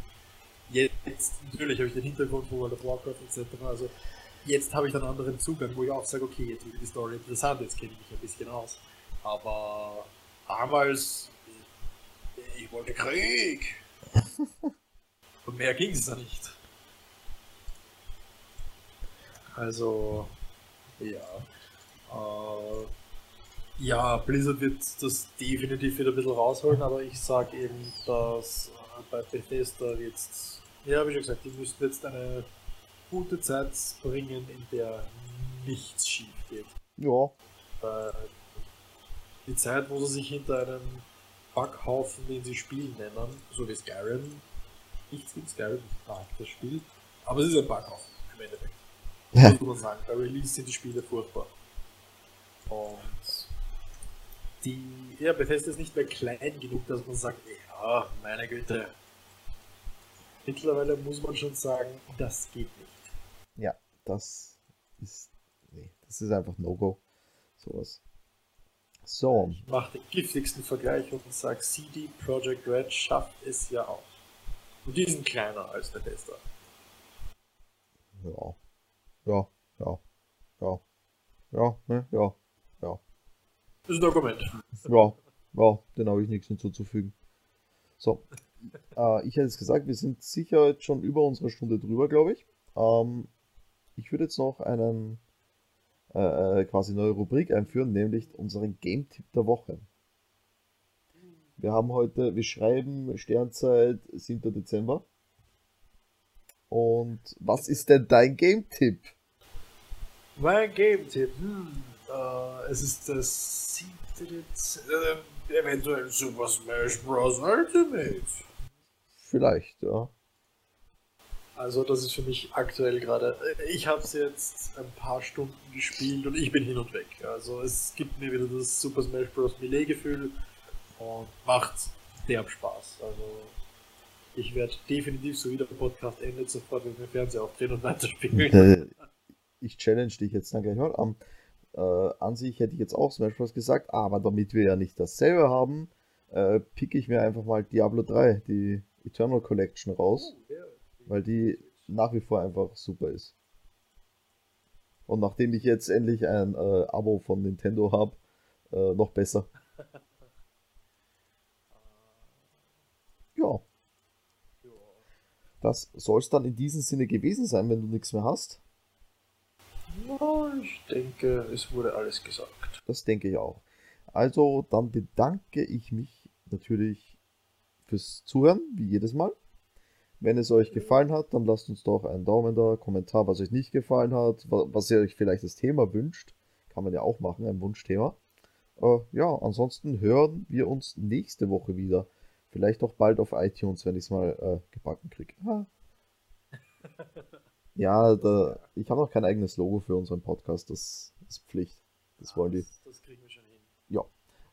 Jetzt, natürlich habe ich den Hintergrund von World of Warcraft etc. Also jetzt habe ich einen anderen Zugang, wo ich auch sage, okay, jetzt wird die Story interessant, jetzt kenne ich mich ein bisschen aus. Aber damals, ich wollte Krieg. und mehr ging es da nicht. Also, ja. Äh, ja, Blizzard wird das definitiv wieder ein bisschen rausholen, aber ich sage eben, dass äh, bei Bethesda jetzt, ja, wie schon gesagt, die müssen jetzt eine gute Zeit bringen, in der nichts schief geht. Ja. Weil die Zeit, wo sie sich hinter einem Backhaufen, den sie spielen nennen, so wie Skyrim, nichts gegen Skyrim, ich mag das Spiel, aber es ist ein Backhaufen im Endeffekt. Muss man sagen. Bei Release sind die Spiele furchtbar. Und die, ja, Bethesda ist nicht mehr klein genug, dass man sagt, ja, meine Güte. Mittlerweile muss man schon sagen, das geht nicht. Ja, das ist, nee, das ist einfach No-Go. Sowas. So. Ich mache den giftigsten Vergleich und sage, CD Projekt Red schafft es ja auch. Und die sind kleiner als Bethesda. Ja ja, ja, ja, ja, ne, ja, ja. Das ist ein Argument. Ja, ja, den habe ich nichts hinzuzufügen. So, äh, ich hätte es gesagt, wir sind sicher jetzt schon über unsere Stunde drüber, glaube ich. Ähm, ich würde jetzt noch einen äh, äh, quasi neue Rubrik einführen, nämlich unseren Game-Tipp der Woche. Wir haben heute, wir schreiben Sternzeit 7. Dezember. Und was ist denn dein Game-Tipp? Mein Game-Tipp, hm, äh, es ist das siebte Dezember, äh, eventuell Super Smash Bros. Ultimate. Vielleicht, ja. Also das ist für mich aktuell gerade, ich habe es jetzt ein paar Stunden gespielt und ich bin hin und weg. Also es gibt mir wieder das Super Smash Bros. Melee-Gefühl und macht derb Spaß. Also ich werde definitiv so wieder Podcast endet sofort mit dem Fernseher aufdrehen und weiterspielen ich challenge dich jetzt dann gleich mal. Um, äh, an sich hätte ich jetzt auch Smash Bros. gesagt, aber damit wir ja nicht dasselbe haben, äh, picke ich mir einfach mal Diablo 3, die Eternal Collection raus, weil die nach wie vor einfach super ist. Und nachdem ich jetzt endlich ein äh, Abo von Nintendo habe, äh, noch besser. ja. Das soll es dann in diesem Sinne gewesen sein, wenn du nichts mehr hast. Ja, ich denke, es wurde alles gesagt. Das denke ich auch. Also, dann bedanke ich mich natürlich fürs Zuhören, wie jedes Mal. Wenn es euch gefallen hat, dann lasst uns doch einen Daumen da, Kommentar, was euch nicht gefallen hat, was ihr euch vielleicht das Thema wünscht. Kann man ja auch machen, ein Wunschthema. Äh, ja, ansonsten hören wir uns nächste Woche wieder. Vielleicht auch bald auf iTunes, wenn ich es mal äh, gebacken kriege. Ja, da, ich habe noch kein eigenes Logo für unseren Podcast. Das ist Pflicht. Das ja, wollen die. Ah, das, das kriegen wir schon hin. Ja.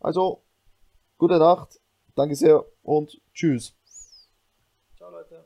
Also, gute Nacht. Danke sehr und tschüss. Ciao, Leute.